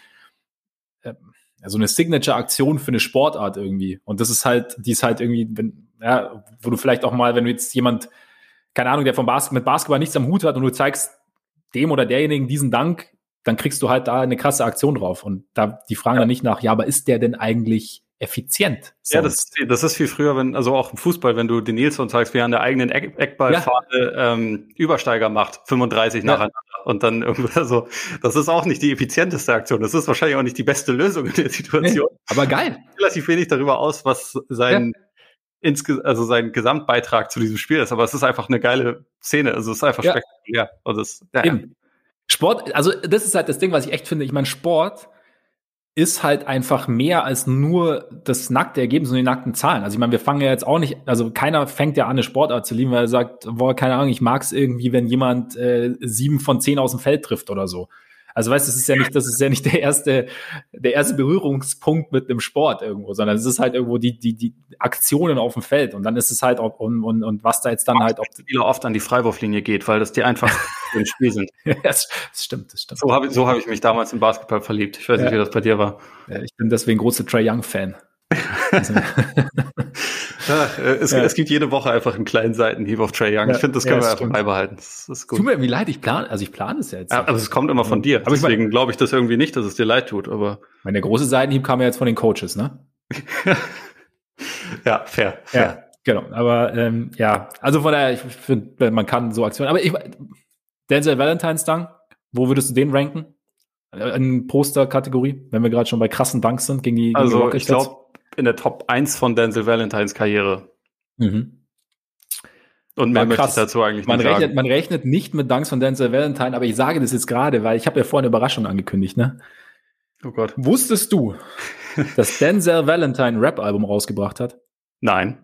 [SPEAKER 1] so eine Signature-Aktion für eine Sportart irgendwie. Und das ist halt, die ist halt irgendwie, wenn, ja, wo du vielleicht auch mal, wenn du jetzt jemand, keine Ahnung, der vom Bas mit Basketball nichts am Hut hat und du zeigst dem oder derjenigen diesen Dank, dann kriegst du halt da eine krasse Aktion drauf. Und da, die fragen ja. dann nicht nach, ja, aber ist der denn eigentlich effizient.
[SPEAKER 2] Sonst. Ja, das, das ist viel früher, wenn, also auch im Fußball, wenn du den Nilsson zeigst, wie er an der eigenen Eck, Eckballfahne ja. ähm, Übersteiger macht, 35 ja. nacheinander. Und dann irgendwie so, das ist auch nicht die effizienteste Aktion. Das ist wahrscheinlich auch nicht die beste Lösung in der Situation. Nee,
[SPEAKER 1] aber geil.
[SPEAKER 2] Relativ wenig darüber aus, was sein, ja. insge also sein Gesamtbeitrag zu diesem Spiel ist. Aber es ist einfach eine geile Szene. Also es ist einfach spektakulär. Und das,
[SPEAKER 1] ja, Eben. Sport, also das ist halt das Ding, was ich echt finde. Ich meine, Sport ist halt einfach mehr als nur das nackte Ergebnis und die nackten Zahlen. Also ich meine, wir fangen ja jetzt auch nicht, also keiner fängt ja an, eine Sportart zu lieben, weil er sagt, boah, keine Ahnung, ich mag es irgendwie, wenn jemand äh, sieben von zehn aus dem Feld trifft oder so. Also weißt, du, das ist ja nicht, das ist ja nicht der erste, der erste Berührungspunkt mit einem Sport irgendwo, sondern es ist halt irgendwo die, die, die Aktionen auf dem Feld und dann ist es halt ob, und, und, und was da jetzt dann halt, ob
[SPEAKER 2] Spieler oft an die Freiwurflinie geht, weil das die einfach im Spiel sind.
[SPEAKER 1] ja, das, stimmt, das stimmt.
[SPEAKER 2] So habe ich, so hab ich mich damals im Basketball verliebt. Ich weiß ja. nicht, wie das bei dir war.
[SPEAKER 1] Ja, ich bin deswegen großer Trey Young Fan.
[SPEAKER 2] Ach, äh, es, ja. es, gibt jede Woche einfach einen kleinen Seitenhieb auf Trey Young. Ja, ich finde, das können ja, wir einfach beibehalten. Das
[SPEAKER 1] ist gut. Tut mir irgendwie leid, ich plane, also ich plane es ja jetzt.
[SPEAKER 2] Ja, aber es kommt immer von dir. Aber Deswegen glaube ich das irgendwie nicht, dass es dir leid tut. Aber
[SPEAKER 1] meine große Seitenhieb kam ja jetzt von den Coaches, ne?
[SPEAKER 2] ja, fair.
[SPEAKER 1] fair. Ja, genau. Aber ähm, ja, also von daher, ich finde, man kann so Aktionen. Aber ich, Denzel Valentine's Dank, wo würdest du den ranken? In Poster-Kategorie, wenn wir gerade schon bei krassen Dunks sind gegen die,
[SPEAKER 2] also, die ich glaube, in der Top 1 von Denzel Valentines Karriere. Mhm. Und mehr möchte ich dazu eigentlich
[SPEAKER 1] man nicht rechnet, sagen. Man rechnet nicht mit Dunks von Denzel Valentine, aber ich sage das jetzt gerade, weil ich habe ja vorhin eine Überraschung angekündigt, ne? Oh Gott. Wusstest du, dass Denzel Valentine ein Rap-Album rausgebracht hat?
[SPEAKER 2] Nein.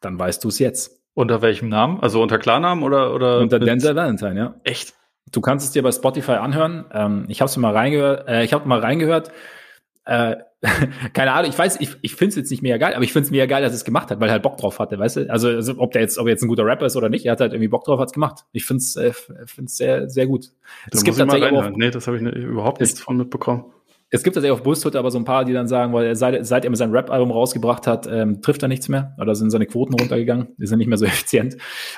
[SPEAKER 1] Dann weißt du es jetzt.
[SPEAKER 2] Unter welchem Namen? Also unter Klarnamen oder? oder
[SPEAKER 1] unter Denzel Valentine, ja.
[SPEAKER 2] Echt?
[SPEAKER 1] Du kannst es dir bei Spotify anhören. Ähm, ich habe mal reingehört. Äh, ich habe mal reingehört. Äh, keine Ahnung, ich weiß, ich, ich finde es jetzt nicht mega geil, aber ich finde es mega geil, dass es gemacht hat, weil er halt Bock drauf hatte, weißt du? Also, also ob der jetzt, ob er jetzt ein guter Rapper ist oder nicht, er hat halt irgendwie Bock drauf, hat's gemacht. Ich finde es äh, find's sehr, sehr gut.
[SPEAKER 2] Es gibt tatsächlich auch, nee, das habe ich überhaupt nichts von mitbekommen.
[SPEAKER 1] Es gibt tatsächlich auf Bullshit aber so ein paar, die dann sagen, weil er seit, seit er mit seinem Rap-Album rausgebracht hat, ähm, trifft er nichts mehr oder sind seine Quoten runtergegangen, die sind nicht mehr so effizient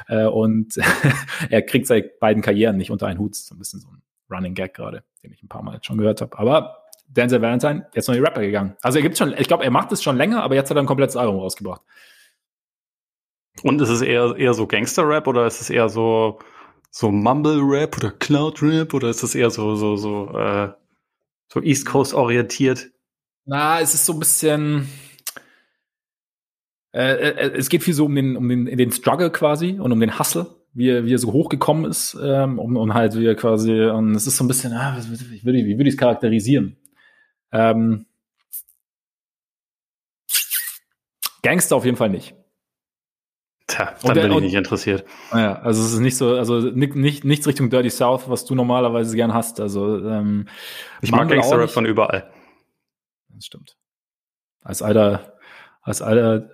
[SPEAKER 1] äh, und er kriegt seine beiden Karrieren nicht unter einen Hut. So ein bisschen so ein Running Gag gerade, den ich ein paar Mal jetzt schon gehört habe. Aber Denzel Valentine jetzt noch die Rapper gegangen. Also er gibt schon, ich glaube, er macht es schon länger, aber jetzt hat er ein komplettes Album rausgebracht.
[SPEAKER 2] Und ist es eher, eher so Gangster-Rap oder ist es eher so, so Mumble-Rap oder Cloud-Rap oder ist es eher so, so, so, äh, so East Coast orientiert?
[SPEAKER 1] Na, es ist so ein bisschen, äh, äh, es geht viel so um den, um den, den Struggle quasi und um den Hustle, wie er, wie er so hochgekommen ist, ähm, um, und halt wie er quasi, und es ist so ein bisschen, ah, ich, wie würde ich es charakterisieren? Ähm, Gangster auf jeden Fall nicht.
[SPEAKER 2] Tja, dann und, bin ich nicht interessiert.
[SPEAKER 1] Ja, also es ist nicht so, also nicht, nicht, nichts Richtung Dirty South, was du normalerweise gern hast. Also ähm,
[SPEAKER 2] ich mag Gangster-Rap von überall.
[SPEAKER 1] Das stimmt. Als alter, als alter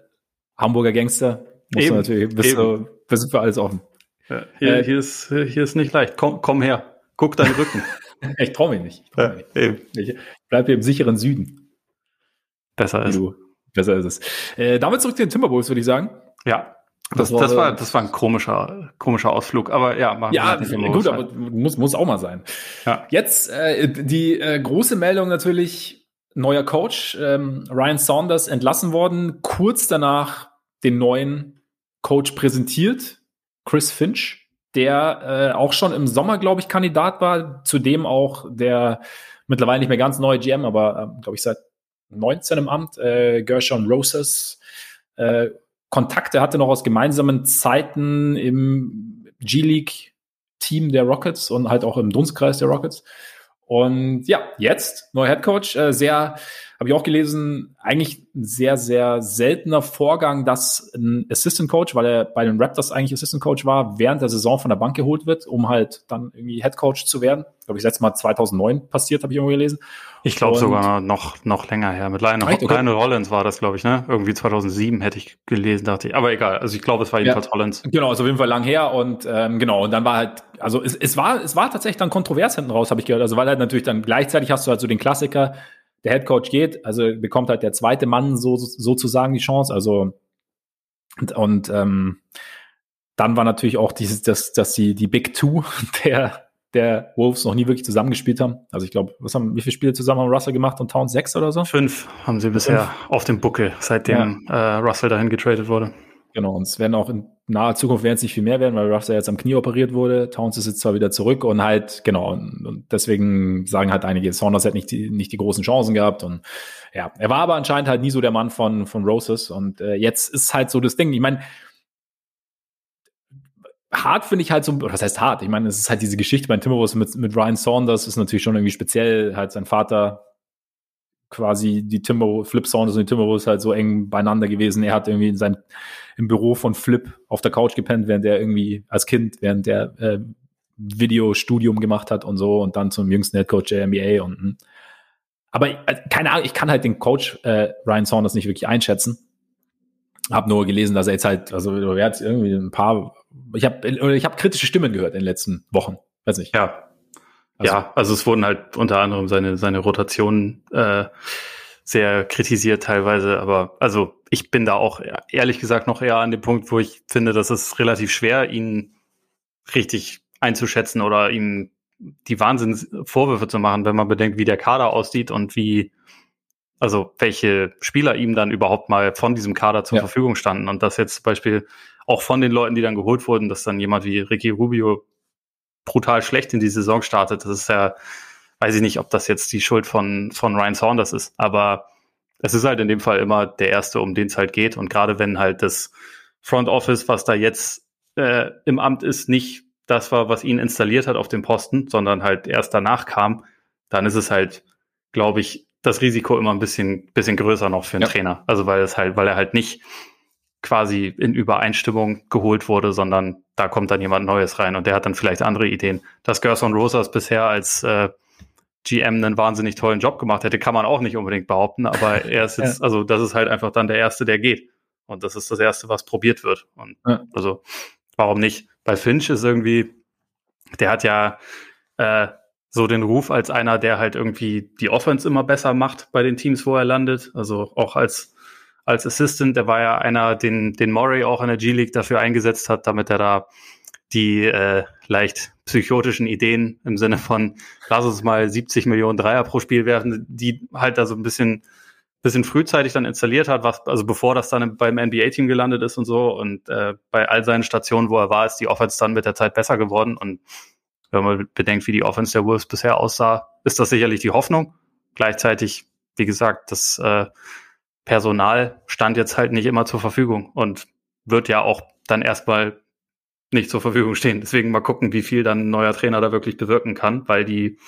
[SPEAKER 1] Hamburger Gangster musst eben, du natürlich, bist, du, bist für alles offen.
[SPEAKER 2] Ja, hier, äh, hier, ist, hier ist nicht leicht. Komm, komm her. Guck deinen Rücken.
[SPEAKER 1] ich traue mich nicht. Ich, trau mich nicht. ich bleib hier im sicheren Süden.
[SPEAKER 2] Besser ist. Du,
[SPEAKER 1] besser ist es. Äh, damit zurück zu den Timberwolves, würde ich sagen.
[SPEAKER 2] Ja. Das, das, war, das war ein komischer, komischer Ausflug, aber ja,
[SPEAKER 1] machen ja, wir gut, aber muss, muss auch mal sein. Ja. Jetzt äh, die äh, große Meldung natürlich, neuer Coach, ähm, Ryan Saunders entlassen worden, kurz danach den neuen Coach präsentiert, Chris Finch der äh, auch schon im Sommer, glaube ich, Kandidat war. Zudem auch der mittlerweile nicht mehr ganz neue GM, aber äh, glaube ich seit 19 im Amt, äh, Gershon Roses. Äh, Kontakte hatte noch aus gemeinsamen Zeiten im G-League-Team der Rockets und halt auch im Dunstkreis der Rockets. Und ja, jetzt neuer Head Coach, äh, sehr habe ich auch gelesen, eigentlich ein sehr, sehr seltener Vorgang, dass ein Assistant Coach, weil er bei den Raptors eigentlich Assistant Coach war, während der Saison von der Bank geholt wird, um halt dann irgendwie Head Coach zu werden. Glaube ich, letztes Mal 2009 passiert, habe ich irgendwo gelesen.
[SPEAKER 2] Ich glaube sogar noch, noch länger her. Mit Lionel, okay. Lionel Hollins war das, glaube ich, ne? Irgendwie 2007 hätte ich gelesen, dachte ich. Aber egal. Also ich glaube, es war jedenfalls ja, Hollins.
[SPEAKER 1] Genau, ist auf jeden Fall lang her. Und ähm, genau, und dann war halt, also es, es war, es war tatsächlich dann kontrovers hinten raus, habe ich gehört. Also weil halt natürlich dann gleichzeitig hast du halt so den Klassiker, der Head Coach geht, also bekommt halt der zweite Mann so, sozusagen die Chance. Also und, und ähm, dann war natürlich auch dieses, dass, dass die, die Big Two der, der Wolves noch nie wirklich zusammengespielt haben. Also ich glaube, was haben, wie viele Spiele zusammen haben Russell gemacht und Town sechs oder so?
[SPEAKER 2] Fünf haben sie bisher Fünf. auf dem Buckel, seitdem ja. äh, Russell dahin getradet wurde.
[SPEAKER 1] Genau, und es werden auch in naher Zukunft werden es nicht viel mehr werden, weil Ruffs ja jetzt am Knie operiert wurde. Towns ist jetzt zwar wieder zurück und halt, genau, und, und deswegen sagen halt einige, Saunders hat nicht die, nicht die großen Chancen gehabt und ja, er war aber anscheinend halt nie so der Mann von, von Roses und äh, jetzt ist halt so das Ding. Ich meine, hart finde ich halt so, was heißt hart? Ich meine, es ist halt diese Geschichte bei Timberwolves mit, mit Ryan Saunders, ist natürlich schon irgendwie speziell, halt sein Vater quasi die Timber, Flip Saunders und die Timberwolves halt so eng beieinander gewesen. Er hat irgendwie in sein, im Büro von Flip auf der Couch gepennt, während er irgendwie als Kind, während der äh, Videostudium gemacht hat und so und dann zum jüngsten Headcoach der NBA und hm. aber äh, keine Ahnung, ich kann halt den Coach äh, Ryan Saunders nicht wirklich einschätzen. Hab nur gelesen, dass er jetzt halt, also er hat irgendwie ein paar, ich habe ich hab kritische Stimmen gehört in den letzten Wochen. Weiß nicht.
[SPEAKER 2] Ja, also, ja, also es wurden halt unter anderem seine, seine Rotationen äh, sehr kritisiert teilweise, aber also ich bin da auch ehrlich gesagt noch eher an dem Punkt, wo ich finde, dass es relativ schwer, ihn richtig einzuschätzen oder ihm die Wahnsinnsvorwürfe zu machen, wenn man bedenkt, wie der Kader aussieht und wie, also welche Spieler ihm dann überhaupt mal von diesem Kader zur ja. Verfügung standen. Und das jetzt zum Beispiel auch von den Leuten, die dann geholt wurden, dass dann jemand wie Ricky Rubio brutal schlecht in die Saison startet. Das ist ja, weiß ich nicht, ob das jetzt die Schuld von, von Ryan Saunders ist, aber es ist halt in dem Fall immer der Erste, um den es halt geht. Und gerade wenn halt das Front Office, was da jetzt äh, im Amt ist, nicht das war, was ihn installiert hat auf dem Posten, sondern halt erst danach kam, dann ist es halt glaube ich, das Risiko immer ein bisschen, bisschen größer noch für einen ja. Trainer. Also weil es halt, weil er halt nicht quasi in Übereinstimmung geholt wurde, sondern da kommt dann jemand Neues rein und der hat dann vielleicht andere Ideen. Dass Gerson Rosas bisher als äh, GM einen wahnsinnig tollen Job gemacht hätte, kann man auch nicht unbedingt behaupten, aber er ist jetzt, ja. also das ist halt einfach dann der Erste, der geht. Und das ist das Erste, was probiert wird. Und ja. also, warum nicht? Bei Finch ist irgendwie, der hat ja äh, so den Ruf als einer, der halt irgendwie die Offense immer besser macht bei den Teams, wo er landet. Also auch als, als Assistant, der war ja einer, den, den Murray auch in der G-League dafür eingesetzt hat, damit er da die äh, leicht psychotischen Ideen im Sinne von, lass uns mal 70 Millionen Dreier pro Spiel werfen, die halt da so ein bisschen, bisschen frühzeitig dann installiert hat, was, also bevor das dann beim NBA-Team gelandet ist und so. Und äh, bei all seinen Stationen, wo er war, ist die Offense dann mit der Zeit besser geworden. Und wenn man bedenkt, wie die Offense der Wolves bisher aussah, ist das sicherlich die Hoffnung. Gleichzeitig, wie gesagt, das äh, Personal stand jetzt halt nicht immer zur Verfügung und wird ja auch dann erstmal nicht zur Verfügung stehen. Deswegen mal gucken, wie viel dann ein neuer Trainer da wirklich bewirken kann, weil die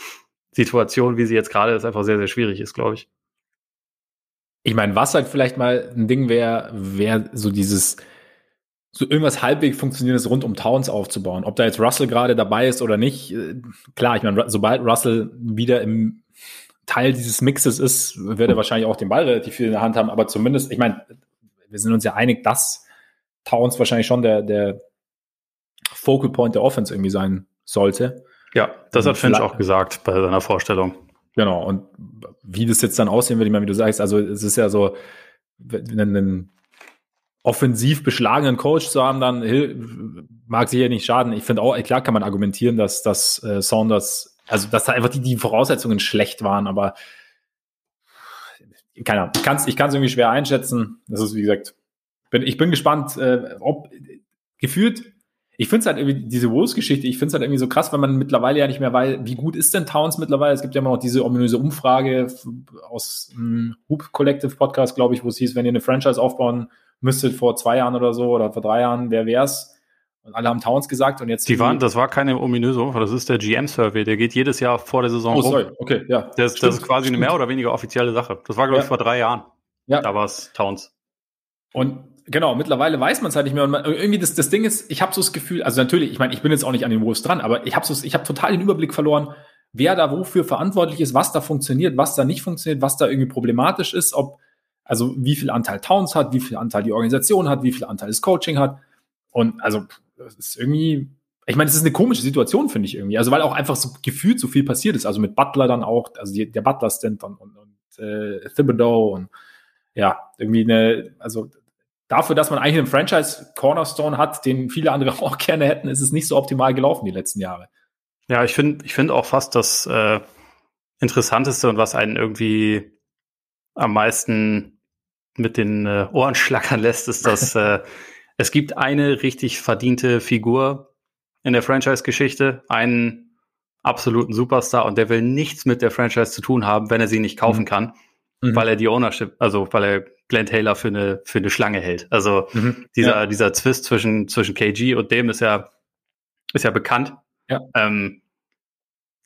[SPEAKER 2] Situation, wie sie jetzt gerade ist, einfach sehr, sehr schwierig ist, glaube ich.
[SPEAKER 1] Ich meine, was halt vielleicht mal ein Ding wäre, wäre so dieses, so irgendwas halbwegs funktionierendes rund um Towns aufzubauen. Ob da jetzt Russell gerade dabei ist oder nicht, äh, klar, ich meine, sobald Russell wieder im Teil dieses Mixes ist, wird er wahrscheinlich auch den Ball relativ viel in der Hand haben, aber zumindest, ich meine, wir sind uns ja einig, dass Towns wahrscheinlich schon der, der Focal Point der Offense irgendwie sein sollte.
[SPEAKER 2] Ja, das hat Finch auch gesagt bei seiner Vorstellung.
[SPEAKER 1] Genau, und wie das jetzt dann aussehen wird, ich meine, wie du sagst, also es ist ja so, einen offensiv beschlagenen Coach zu haben, dann mag sich ja nicht schaden. Ich finde auch, klar kann man argumentieren, dass, dass äh, Saunders, also dass da einfach die, die Voraussetzungen schlecht waren, aber keine Ahnung, ich kann es irgendwie schwer einschätzen. Das ist, wie gesagt, bin, ich bin gespannt, äh, ob gefühlt ich finde es halt irgendwie, diese Wolves-Geschichte, ich finde es halt irgendwie so krass, wenn man mittlerweile ja nicht mehr weiß, wie gut ist denn Towns mittlerweile? Es gibt ja immer noch diese ominöse Umfrage aus dem Hoop Collective Podcast, glaube ich, wo es hieß, wenn ihr eine Franchise aufbauen müsstet vor zwei Jahren oder so oder vor drei Jahren, wer wär's? Und alle haben Towns gesagt und jetzt.
[SPEAKER 2] Die waren, das war keine ominöse Umfrage, das ist der GM-Survey, der geht jedes Jahr vor der Saison
[SPEAKER 1] oh, rum. sorry, okay, ja.
[SPEAKER 2] Das, das ist quasi stimmt. eine mehr oder weniger offizielle Sache. Das war, glaube ich, ja. vor drei Jahren.
[SPEAKER 1] Ja.
[SPEAKER 2] Da war es Towns.
[SPEAKER 1] Und Genau, mittlerweile weiß man es halt nicht mehr. Und man, irgendwie das, das Ding ist, ich habe so das Gefühl, also natürlich, ich meine, ich bin jetzt auch nicht an den Wolves dran, aber ich habe so, ich habe total den Überblick verloren, wer da wofür verantwortlich ist, was da funktioniert, was da nicht funktioniert, was da irgendwie problematisch ist, ob, also wie viel Anteil Towns hat, wie viel Anteil die Organisation hat, wie viel Anteil das Coaching hat. Und also, das ist irgendwie, ich meine, es ist eine komische Situation, finde ich irgendwie. Also, weil auch einfach so gefühlt so viel passiert ist. Also mit Butler dann auch, also die, der Butler-Stand und, und, und äh, Thibodeau und ja, irgendwie eine, also dafür, dass man eigentlich einen Franchise-Cornerstone hat, den viele andere auch gerne hätten, ist es nicht so optimal gelaufen die letzten Jahre.
[SPEAKER 2] Ja, ich finde ich finde auch fast das äh, Interessanteste und was einen irgendwie am meisten mit den äh, Ohren schlackern lässt, ist, dass äh, es gibt eine richtig verdiente Figur in der Franchise-Geschichte, einen absoluten Superstar und der will nichts mit der Franchise zu tun haben, wenn er sie nicht kaufen mhm. kann, mhm. weil er die Ownership, also weil er Glenn Taylor für eine, für eine Schlange hält. Also mhm, dieser, ja. dieser Zwist zwischen, zwischen KG und dem ist ja, ist ja bekannt.
[SPEAKER 1] Ja.
[SPEAKER 2] Ähm,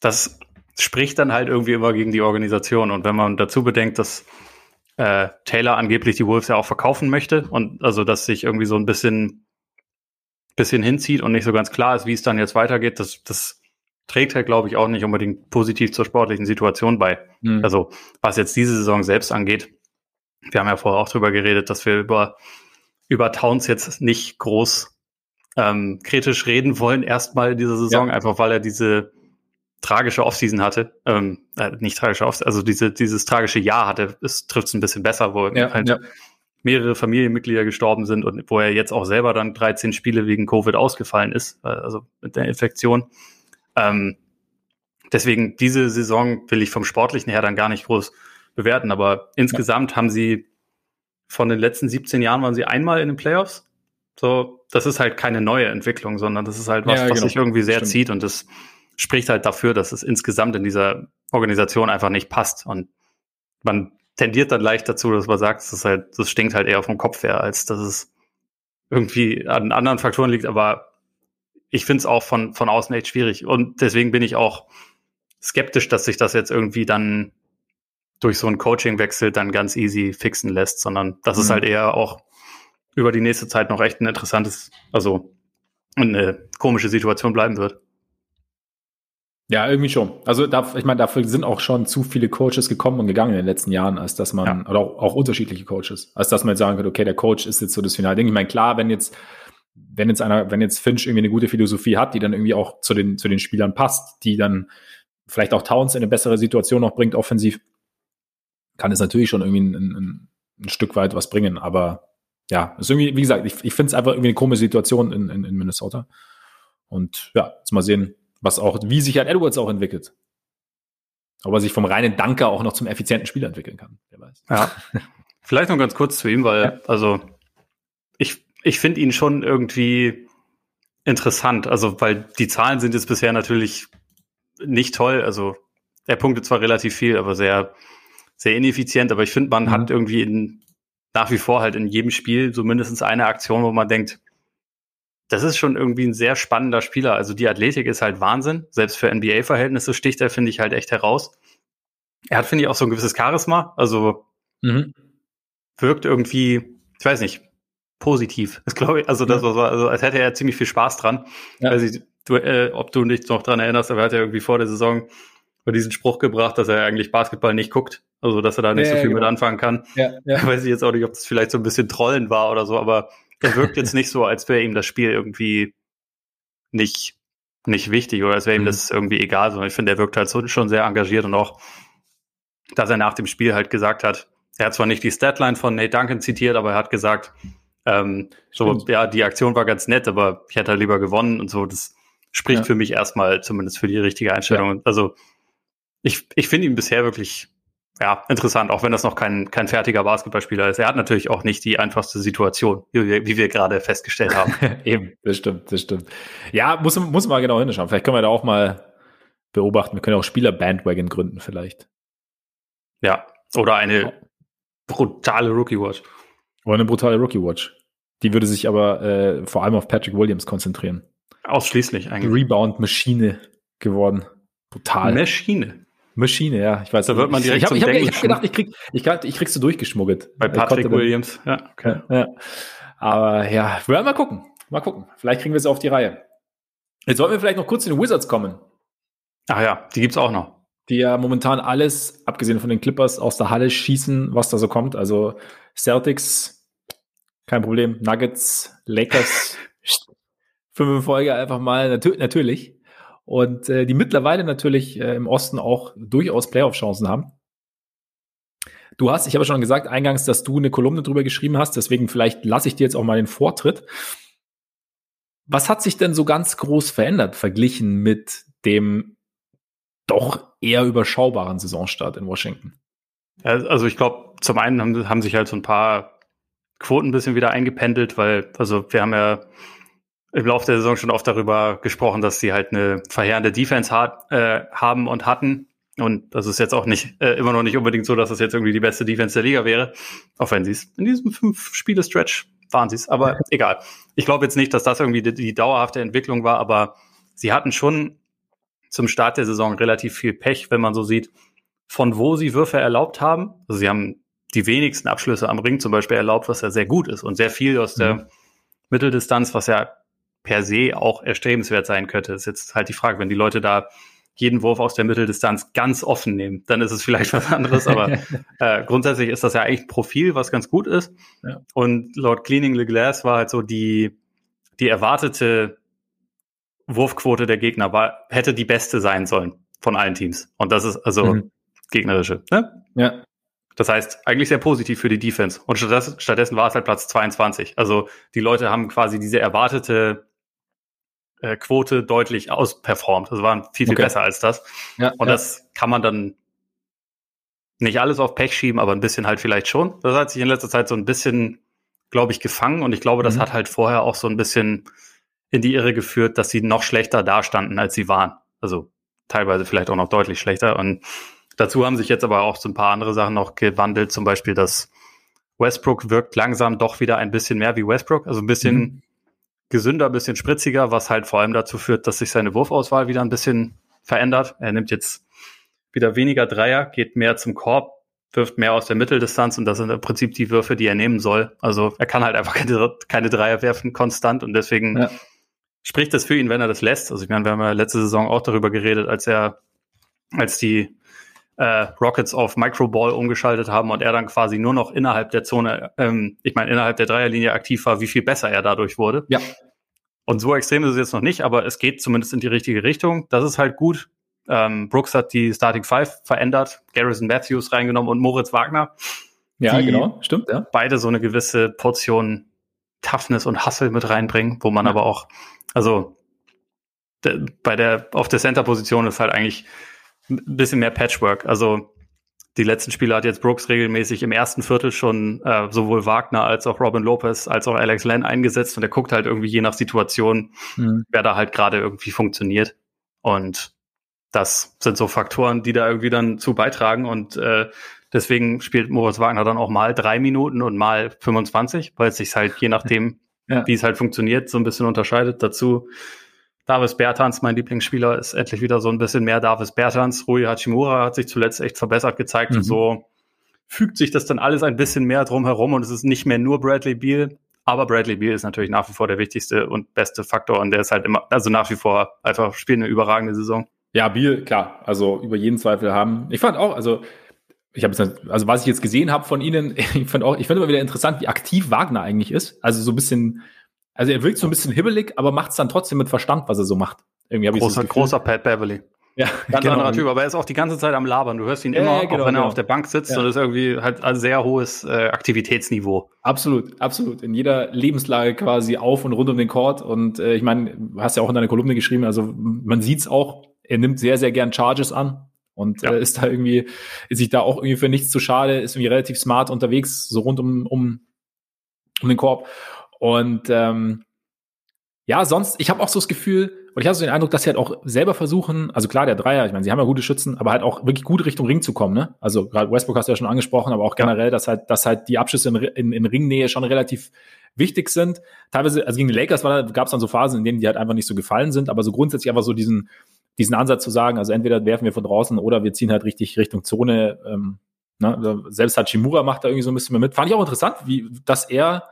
[SPEAKER 2] das spricht dann halt irgendwie immer gegen die Organisation. Und wenn man dazu bedenkt, dass äh, Taylor angeblich die Wolves ja auch verkaufen möchte und also dass sich irgendwie so ein bisschen, bisschen hinzieht und nicht so ganz klar ist, wie es dann jetzt weitergeht, das, das trägt halt, glaube ich, auch nicht unbedingt positiv zur sportlichen Situation bei. Mhm. Also was jetzt diese Saison selbst angeht, wir haben ja vorher auch drüber geredet, dass wir über, über Towns jetzt nicht groß ähm, kritisch reden wollen, erstmal in dieser Saison, ja. einfach weil er diese tragische Offseason hatte. Ähm, äh, nicht tragische Offseason, also diese, dieses tragische Jahr hatte, es trifft es ein bisschen besser, wo ja, halt ja. mehrere Familienmitglieder gestorben sind und wo er jetzt auch selber dann 13 Spiele wegen Covid ausgefallen ist, äh, also mit der Infektion. Ähm, deswegen, diese Saison will ich vom Sportlichen her dann gar nicht groß bewerten. Aber insgesamt ja. haben sie von den letzten 17 Jahren waren sie einmal in den Playoffs. So, das ist halt keine neue Entwicklung, sondern das ist halt was, ja, was genau. sich irgendwie sehr Stimmt. zieht und das spricht halt dafür, dass es insgesamt in dieser Organisation einfach nicht passt. Und man tendiert dann leicht dazu, dass man sagt, das, halt, das stinkt halt eher vom Kopf her, als dass es irgendwie an anderen Faktoren liegt. Aber ich finde es auch von, von außen echt schwierig. Und deswegen bin ich auch skeptisch, dass sich das jetzt irgendwie dann durch so einen Coaching-Wechsel dann ganz easy fixen lässt, sondern dass mhm. es halt eher auch über die nächste Zeit noch echt ein interessantes, also eine komische Situation bleiben wird.
[SPEAKER 1] Ja, irgendwie schon. Also da, ich meine, dafür sind auch schon zu viele Coaches gekommen und gegangen in den letzten Jahren, als dass man, ja. oder auch, auch, unterschiedliche Coaches, als dass man jetzt sagen könnte, okay, der Coach ist jetzt so das Finale Ding. Ich meine, klar, wenn jetzt, wenn jetzt einer, wenn jetzt Finch irgendwie eine gute Philosophie hat, die dann irgendwie auch zu den, zu den Spielern passt, die dann vielleicht auch Towns in eine bessere Situation noch bringt, offensiv, kann es natürlich schon irgendwie ein, ein, ein Stück weit was bringen. Aber ja, ist irgendwie, wie gesagt, ich, ich finde es einfach irgendwie eine komische Situation in, in, in Minnesota. Und ja, jetzt mal sehen, was auch, wie sich halt Edwards auch entwickelt. Ob er sich vom reinen Danker auch noch zum effizienten Spieler entwickeln kann, wer weiß.
[SPEAKER 2] Ja. Vielleicht noch ganz kurz zu ihm, weil, ja. also, ich, ich finde ihn schon irgendwie interessant. Also, weil die Zahlen sind jetzt bisher natürlich nicht toll. Also, er punktet zwar relativ viel, aber sehr, sehr ineffizient. Aber ich finde, man mhm. hat irgendwie in, nach wie vor halt in jedem Spiel so mindestens eine Aktion, wo man denkt, das ist schon irgendwie ein sehr spannender Spieler. Also die Athletik ist halt Wahnsinn. Selbst für NBA-Verhältnisse sticht er, finde ich, halt echt heraus. Er hat, finde ich, auch so ein gewisses Charisma. Also mhm. wirkt irgendwie, ich weiß nicht, positiv. Das glaube ich, also das war also als hätte er ziemlich viel Spaß dran. Ja. Weiß ich, du, äh, ob du dich noch dran erinnerst, aber er hat ja irgendwie vor der Saison diesen Spruch gebracht, dass er eigentlich Basketball nicht guckt. Also, dass er da nicht ja, so viel genau. mit anfangen kann. Ja, ja. Weiß ich jetzt auch nicht, ob das vielleicht so ein bisschen Trollen war oder so, aber er wirkt jetzt nicht so, als wäre ihm das Spiel irgendwie nicht, nicht wichtig oder als wäre ihm mhm. das irgendwie egal, sondern ich finde, er wirkt halt so, schon sehr engagiert und auch, dass er nach dem Spiel halt gesagt hat, er hat zwar nicht die Statline von Nate Duncan zitiert, aber er hat gesagt, ähm, so, ja, die Aktion war ganz nett, aber ich hätte halt lieber gewonnen und so. Das spricht ja. für mich erstmal zumindest für die richtige Einstellung. Ja. Also ich, ich finde ihn bisher wirklich ja, interessant, auch wenn das noch kein, kein fertiger Basketballspieler ist. Er hat natürlich auch nicht die einfachste Situation, wie wir, wie wir gerade festgestellt haben.
[SPEAKER 1] Eben, das stimmt, das stimmt. Ja, muss, muss mal genau hinschauen. Vielleicht können wir da auch mal beobachten. Wir können auch Spieler-Bandwagon gründen, vielleicht.
[SPEAKER 2] Ja, oder eine brutale Rookie-Watch.
[SPEAKER 1] Oder eine brutale Rookie-Watch. Die würde sich aber äh, vor allem auf Patrick Williams konzentrieren.
[SPEAKER 2] Ausschließlich eigentlich.
[SPEAKER 1] Rebound-Maschine geworden. Brutal.
[SPEAKER 2] Maschine.
[SPEAKER 1] Maschine, ja. Ich weiß.
[SPEAKER 2] Da wird man direkt
[SPEAKER 1] Ich habe hab, hab gedacht, ich krieg, ich, ich kriegst du durchgeschmuggelt.
[SPEAKER 2] Bei Patrick Williams,
[SPEAKER 1] ja. Okay. ja. Aber ja, wir werden mal gucken. Mal gucken. Vielleicht kriegen wir es auf die Reihe. Jetzt sollten wir vielleicht noch kurz zu den Wizards kommen.
[SPEAKER 2] Ach ja, die gibt's auch noch.
[SPEAKER 1] Die ja momentan alles, abgesehen von den Clippers, aus der Halle schießen, was da so kommt. Also Celtics, kein Problem. Nuggets, Lakers, fünf Folge einfach mal. Natür natürlich und äh, die mittlerweile natürlich äh, im Osten auch durchaus Playoff-Chancen haben. Du hast, ich habe schon gesagt, eingangs, dass du eine Kolumne drüber geschrieben hast, deswegen vielleicht lasse ich dir jetzt auch mal den Vortritt. Was hat sich denn so ganz groß verändert, verglichen mit dem doch eher überschaubaren Saisonstart in Washington?
[SPEAKER 2] Ja, also ich glaube, zum einen haben, haben sich halt so ein paar Quoten ein bisschen wieder eingependelt, weil, also wir haben ja im Laufe der Saison schon oft darüber gesprochen, dass sie halt eine verheerende Defense hat, äh, haben und hatten. Und das ist jetzt auch nicht äh, immer noch nicht unbedingt so, dass das jetzt irgendwie die beste Defense der Liga wäre, auch wenn sie es in diesem fünf Spiele Stretch waren sie es. Aber egal. Ich glaube jetzt nicht, dass das irgendwie die, die dauerhafte Entwicklung war, aber sie hatten schon zum Start der Saison relativ viel Pech, wenn man so sieht, von wo sie Würfe erlaubt haben. Also sie haben die wenigsten Abschlüsse am Ring zum Beispiel erlaubt, was ja sehr gut ist und sehr viel aus der mhm. Mitteldistanz, was ja per se auch erstrebenswert sein könnte. ist jetzt halt die Frage, wenn die Leute da jeden Wurf aus der Mitteldistanz ganz offen nehmen, dann ist es vielleicht was anderes, aber äh, grundsätzlich ist das ja eigentlich ein Profil, was ganz gut ist. Ja. Und laut Cleaning the Glass war halt so die, die erwartete Wurfquote der Gegner war, hätte die beste sein sollen von allen Teams. Und das ist also mhm. gegnerische. Ne?
[SPEAKER 1] Ja.
[SPEAKER 2] Das heißt, eigentlich sehr positiv für die Defense. Und stattdessen, stattdessen war es halt Platz 22. Also die Leute haben quasi diese erwartete äh, Quote deutlich ausperformt. Also waren viel, viel okay. besser als das. Ja, und ja. das kann man dann nicht alles auf Pech schieben, aber ein bisschen halt vielleicht schon. Das hat sich in letzter Zeit so ein bisschen, glaube ich, gefangen und ich glaube, das mhm. hat halt vorher auch so ein bisschen in die Irre geführt, dass sie noch schlechter dastanden, als sie waren. Also teilweise vielleicht auch noch deutlich schlechter. Und dazu haben sich jetzt aber auch so ein paar andere Sachen noch gewandelt, zum Beispiel, dass Westbrook wirkt langsam doch wieder ein bisschen mehr wie Westbrook, also ein bisschen mhm gesünder, bisschen spritziger, was halt vor allem dazu führt, dass sich seine Wurfauswahl wieder ein bisschen verändert. Er nimmt jetzt wieder weniger Dreier, geht mehr zum Korb, wirft mehr aus der Mitteldistanz und das sind im Prinzip die Würfe, die er nehmen soll. Also er kann halt einfach keine, keine Dreier werfen konstant und deswegen ja. spricht das für ihn, wenn er das lässt. Also ich meine, wir haben ja letzte Saison auch darüber geredet, als er, als die äh, Rockets auf Microball umgeschaltet haben und er dann quasi nur noch innerhalb der Zone, ähm, ich meine innerhalb der Dreierlinie aktiv war, wie viel besser er dadurch wurde.
[SPEAKER 1] Ja.
[SPEAKER 2] Und so extrem ist es jetzt noch nicht, aber es geht zumindest in die richtige Richtung. Das ist halt gut. Ähm, Brooks hat die Starting Five verändert, Garrison Matthews reingenommen und Moritz Wagner.
[SPEAKER 1] Ja, genau, stimmt, ja.
[SPEAKER 2] Beide so eine gewisse Portion Toughness und Hustle mit reinbringen, wo man ja. aber auch, also bei der, auf der Center-Position ist halt eigentlich ein bisschen mehr Patchwork. Also die letzten Spiele hat jetzt Brooks regelmäßig im ersten Viertel schon äh, sowohl Wagner als auch Robin Lopez als auch Alex Len eingesetzt und er guckt halt irgendwie je nach Situation, mhm. wer da halt gerade irgendwie funktioniert. Und das sind so Faktoren, die da irgendwie dann zu beitragen und äh, deswegen spielt Moritz Wagner dann auch mal drei Minuten und mal 25, weil es sich halt je nachdem, ja. wie es halt funktioniert, so ein bisschen unterscheidet. Dazu Davis Bertans, mein Lieblingsspieler, ist endlich wieder so ein bisschen mehr Davis Bertans. Rui Hachimura hat sich zuletzt echt verbessert gezeigt mhm. und so fügt sich das dann alles ein bisschen mehr drumherum und es ist nicht mehr nur Bradley Beal, aber Bradley Beal ist natürlich nach wie vor der wichtigste und beste Faktor und der ist halt immer, also nach wie vor einfach spielt eine überragende Saison.
[SPEAKER 1] Ja, Biel, klar, also über jeden Zweifel haben. Ich fand auch, also ich habe also was ich jetzt gesehen habe von Ihnen, ich fand auch, ich finde immer wieder interessant, wie aktiv Wagner eigentlich ist. Also so ein bisschen, also er wirkt so ein bisschen hibbelig, aber macht es dann trotzdem mit Verstand, was er so macht.
[SPEAKER 2] Irgendwie großer, so großer Pat Beverly.
[SPEAKER 1] Ja,
[SPEAKER 2] ganz genau. anderer Typ, aber er ist auch die ganze Zeit am Labern. Du hörst ihn immer, ja, genau, auch wenn er genau. auf der Bank sitzt ja. und ist irgendwie halt ein sehr hohes äh, Aktivitätsniveau.
[SPEAKER 1] Absolut, absolut. In jeder Lebenslage quasi auf und rund um den Court. Und äh, ich meine, du hast ja auch in deiner Kolumne geschrieben, also man sieht's auch, er nimmt sehr, sehr gern Charges an und äh, ist da irgendwie, ist sich da auch irgendwie für nichts zu schade, ist irgendwie relativ smart unterwegs, so rund um, um, um den Korb. Und ähm, ja, sonst, ich habe auch so das Gefühl, und ich habe so den Eindruck, dass sie halt auch selber versuchen, also klar, der Dreier, ich meine, sie haben ja gute Schützen, aber halt auch wirklich gut Richtung Ring zu kommen, ne? Also gerade Westbrook hast du ja schon angesprochen, aber auch generell, dass halt, dass halt die Abschüsse in, in, in Ringnähe schon relativ wichtig sind. Teilweise, also gegen die Lakers gab es dann so Phasen, in denen die halt einfach nicht so gefallen sind, aber so grundsätzlich einfach so diesen, diesen Ansatz zu sagen, also entweder werfen wir von draußen oder wir ziehen halt richtig Richtung Zone. Ähm, ne? Also selbst Hachimura macht da irgendwie so ein bisschen mehr mit. Fand ich auch interessant, wie, dass er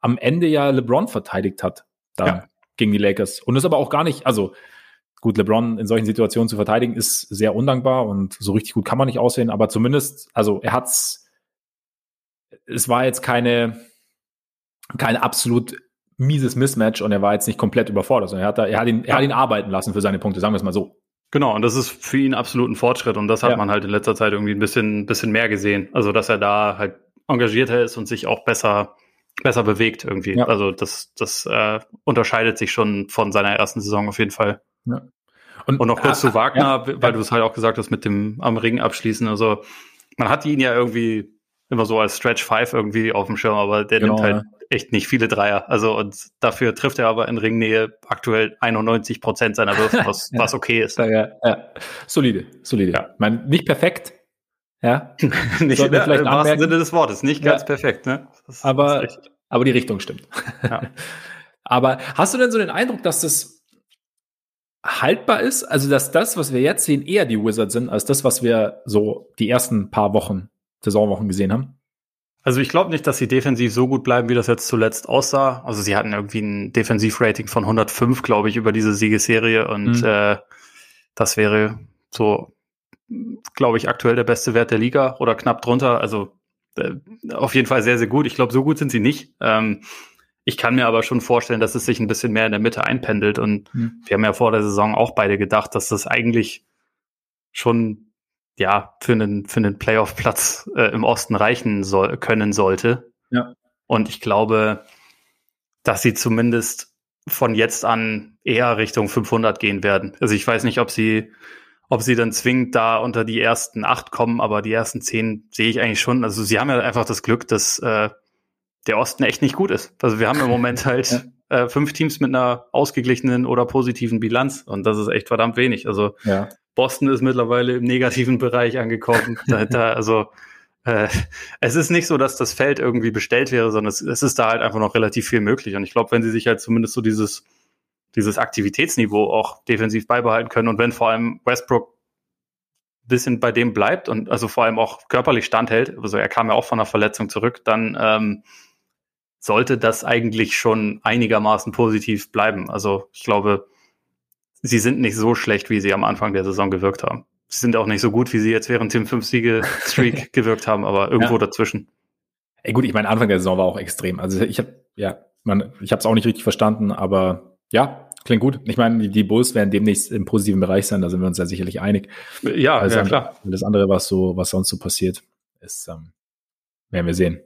[SPEAKER 1] am Ende ja LeBron verteidigt hat, da ja. gegen die Lakers. Und das aber auch gar nicht, also gut, LeBron in solchen Situationen zu verteidigen ist sehr undankbar und so richtig gut kann man nicht aussehen, aber zumindest, also er hat's, es war jetzt keine, keine absolut mieses Mismatch und er war jetzt nicht komplett überfordert, sondern er hat, da, er hat, ihn, er hat ihn arbeiten lassen für seine Punkte, sagen wir es mal so.
[SPEAKER 2] Genau, und das ist für ihn absolut ein Fortschritt und das hat ja. man halt in letzter Zeit irgendwie ein bisschen, bisschen mehr gesehen. Also, dass er da halt engagierter ist und sich auch besser, besser bewegt irgendwie. Ja. Also, das, das äh, unterscheidet sich schon von seiner ersten Saison auf jeden Fall. Ja. Und, und noch kurz äh, zu Wagner, weil du es halt auch gesagt hast mit dem am Ring abschließen. Also, man hat ihn ja irgendwie immer so als Stretch Five irgendwie auf dem Schirm, aber der genau, nimmt halt echt nicht viele Dreier. Also und dafür trifft er aber in Ringnähe aktuell 91 Prozent seiner Würfe, was, ja. was okay ist.
[SPEAKER 1] Ja, ja. Solide, solide. Ja. Ich meine, nicht perfekt. Ja.
[SPEAKER 2] nicht ja, vielleicht im wahrsten Sinne des Wortes, nicht ganz perfekt, ne?
[SPEAKER 1] Das, aber, aber die Richtung stimmt. Ja. aber hast du denn so den Eindruck, dass das haltbar ist? Also, dass das, was wir jetzt sehen, eher die Wizards sind, als das, was wir so die ersten paar Wochen, Saisonwochen gesehen haben?
[SPEAKER 2] Also ich glaube nicht, dass sie defensiv so gut bleiben, wie das jetzt zuletzt aussah. Also sie hatten irgendwie ein Defensivrating von 105, glaube ich, über diese Siegesserie und mhm. äh, das wäre so, glaube ich, aktuell der beste Wert der Liga oder knapp drunter. Also äh, auf jeden Fall sehr, sehr gut. Ich glaube, so gut sind sie nicht. Ähm, ich kann mir aber schon vorstellen, dass es sich ein bisschen mehr in der Mitte einpendelt und mhm. wir haben ja vor der Saison auch beide gedacht, dass das eigentlich schon ja, für einen, für einen Playoff-Platz äh, im Osten reichen soll, können sollte.
[SPEAKER 1] Ja.
[SPEAKER 2] Und ich glaube, dass sie zumindest von jetzt an eher Richtung 500 gehen werden. Also ich weiß nicht, ob sie, ob sie dann zwingend da unter die ersten acht kommen, aber die ersten zehn sehe ich eigentlich schon. Also sie haben ja einfach das Glück, dass äh, der Osten echt nicht gut ist. Also wir haben im Moment halt ja. äh, fünf Teams mit einer ausgeglichenen oder positiven Bilanz und das ist echt verdammt wenig. Also
[SPEAKER 1] ja.
[SPEAKER 2] Boston ist mittlerweile im negativen Bereich angekommen. da, also äh, es ist nicht so, dass das Feld irgendwie bestellt wäre, sondern es, es ist da halt einfach noch relativ viel möglich. Und ich glaube, wenn sie sich halt zumindest so dieses, dieses Aktivitätsniveau auch defensiv beibehalten können und wenn vor allem Westbrook bisschen bei dem bleibt und also vor allem auch körperlich standhält, also er kam ja auch von einer Verletzung zurück, dann ähm, sollte das eigentlich schon einigermaßen positiv bleiben. Also ich glaube, sie sind nicht so schlecht, wie sie am Anfang der Saison gewirkt haben. Sie sind auch nicht so gut, wie sie jetzt während dem Fünf-Siege-Streak gewirkt haben, aber irgendwo ja. dazwischen.
[SPEAKER 1] Ey, gut, ich meine, Anfang der Saison war auch extrem. Also ich habe, ja, man, ich habe es auch nicht richtig verstanden, aber ja, klingt gut. Ich meine, die Bulls werden demnächst im positiven Bereich sein, da sind wir uns ja sicherlich einig.
[SPEAKER 2] Ja, also, ja klar.
[SPEAKER 1] Das andere, was so, was sonst so passiert, ist, ähm, werden wir sehen.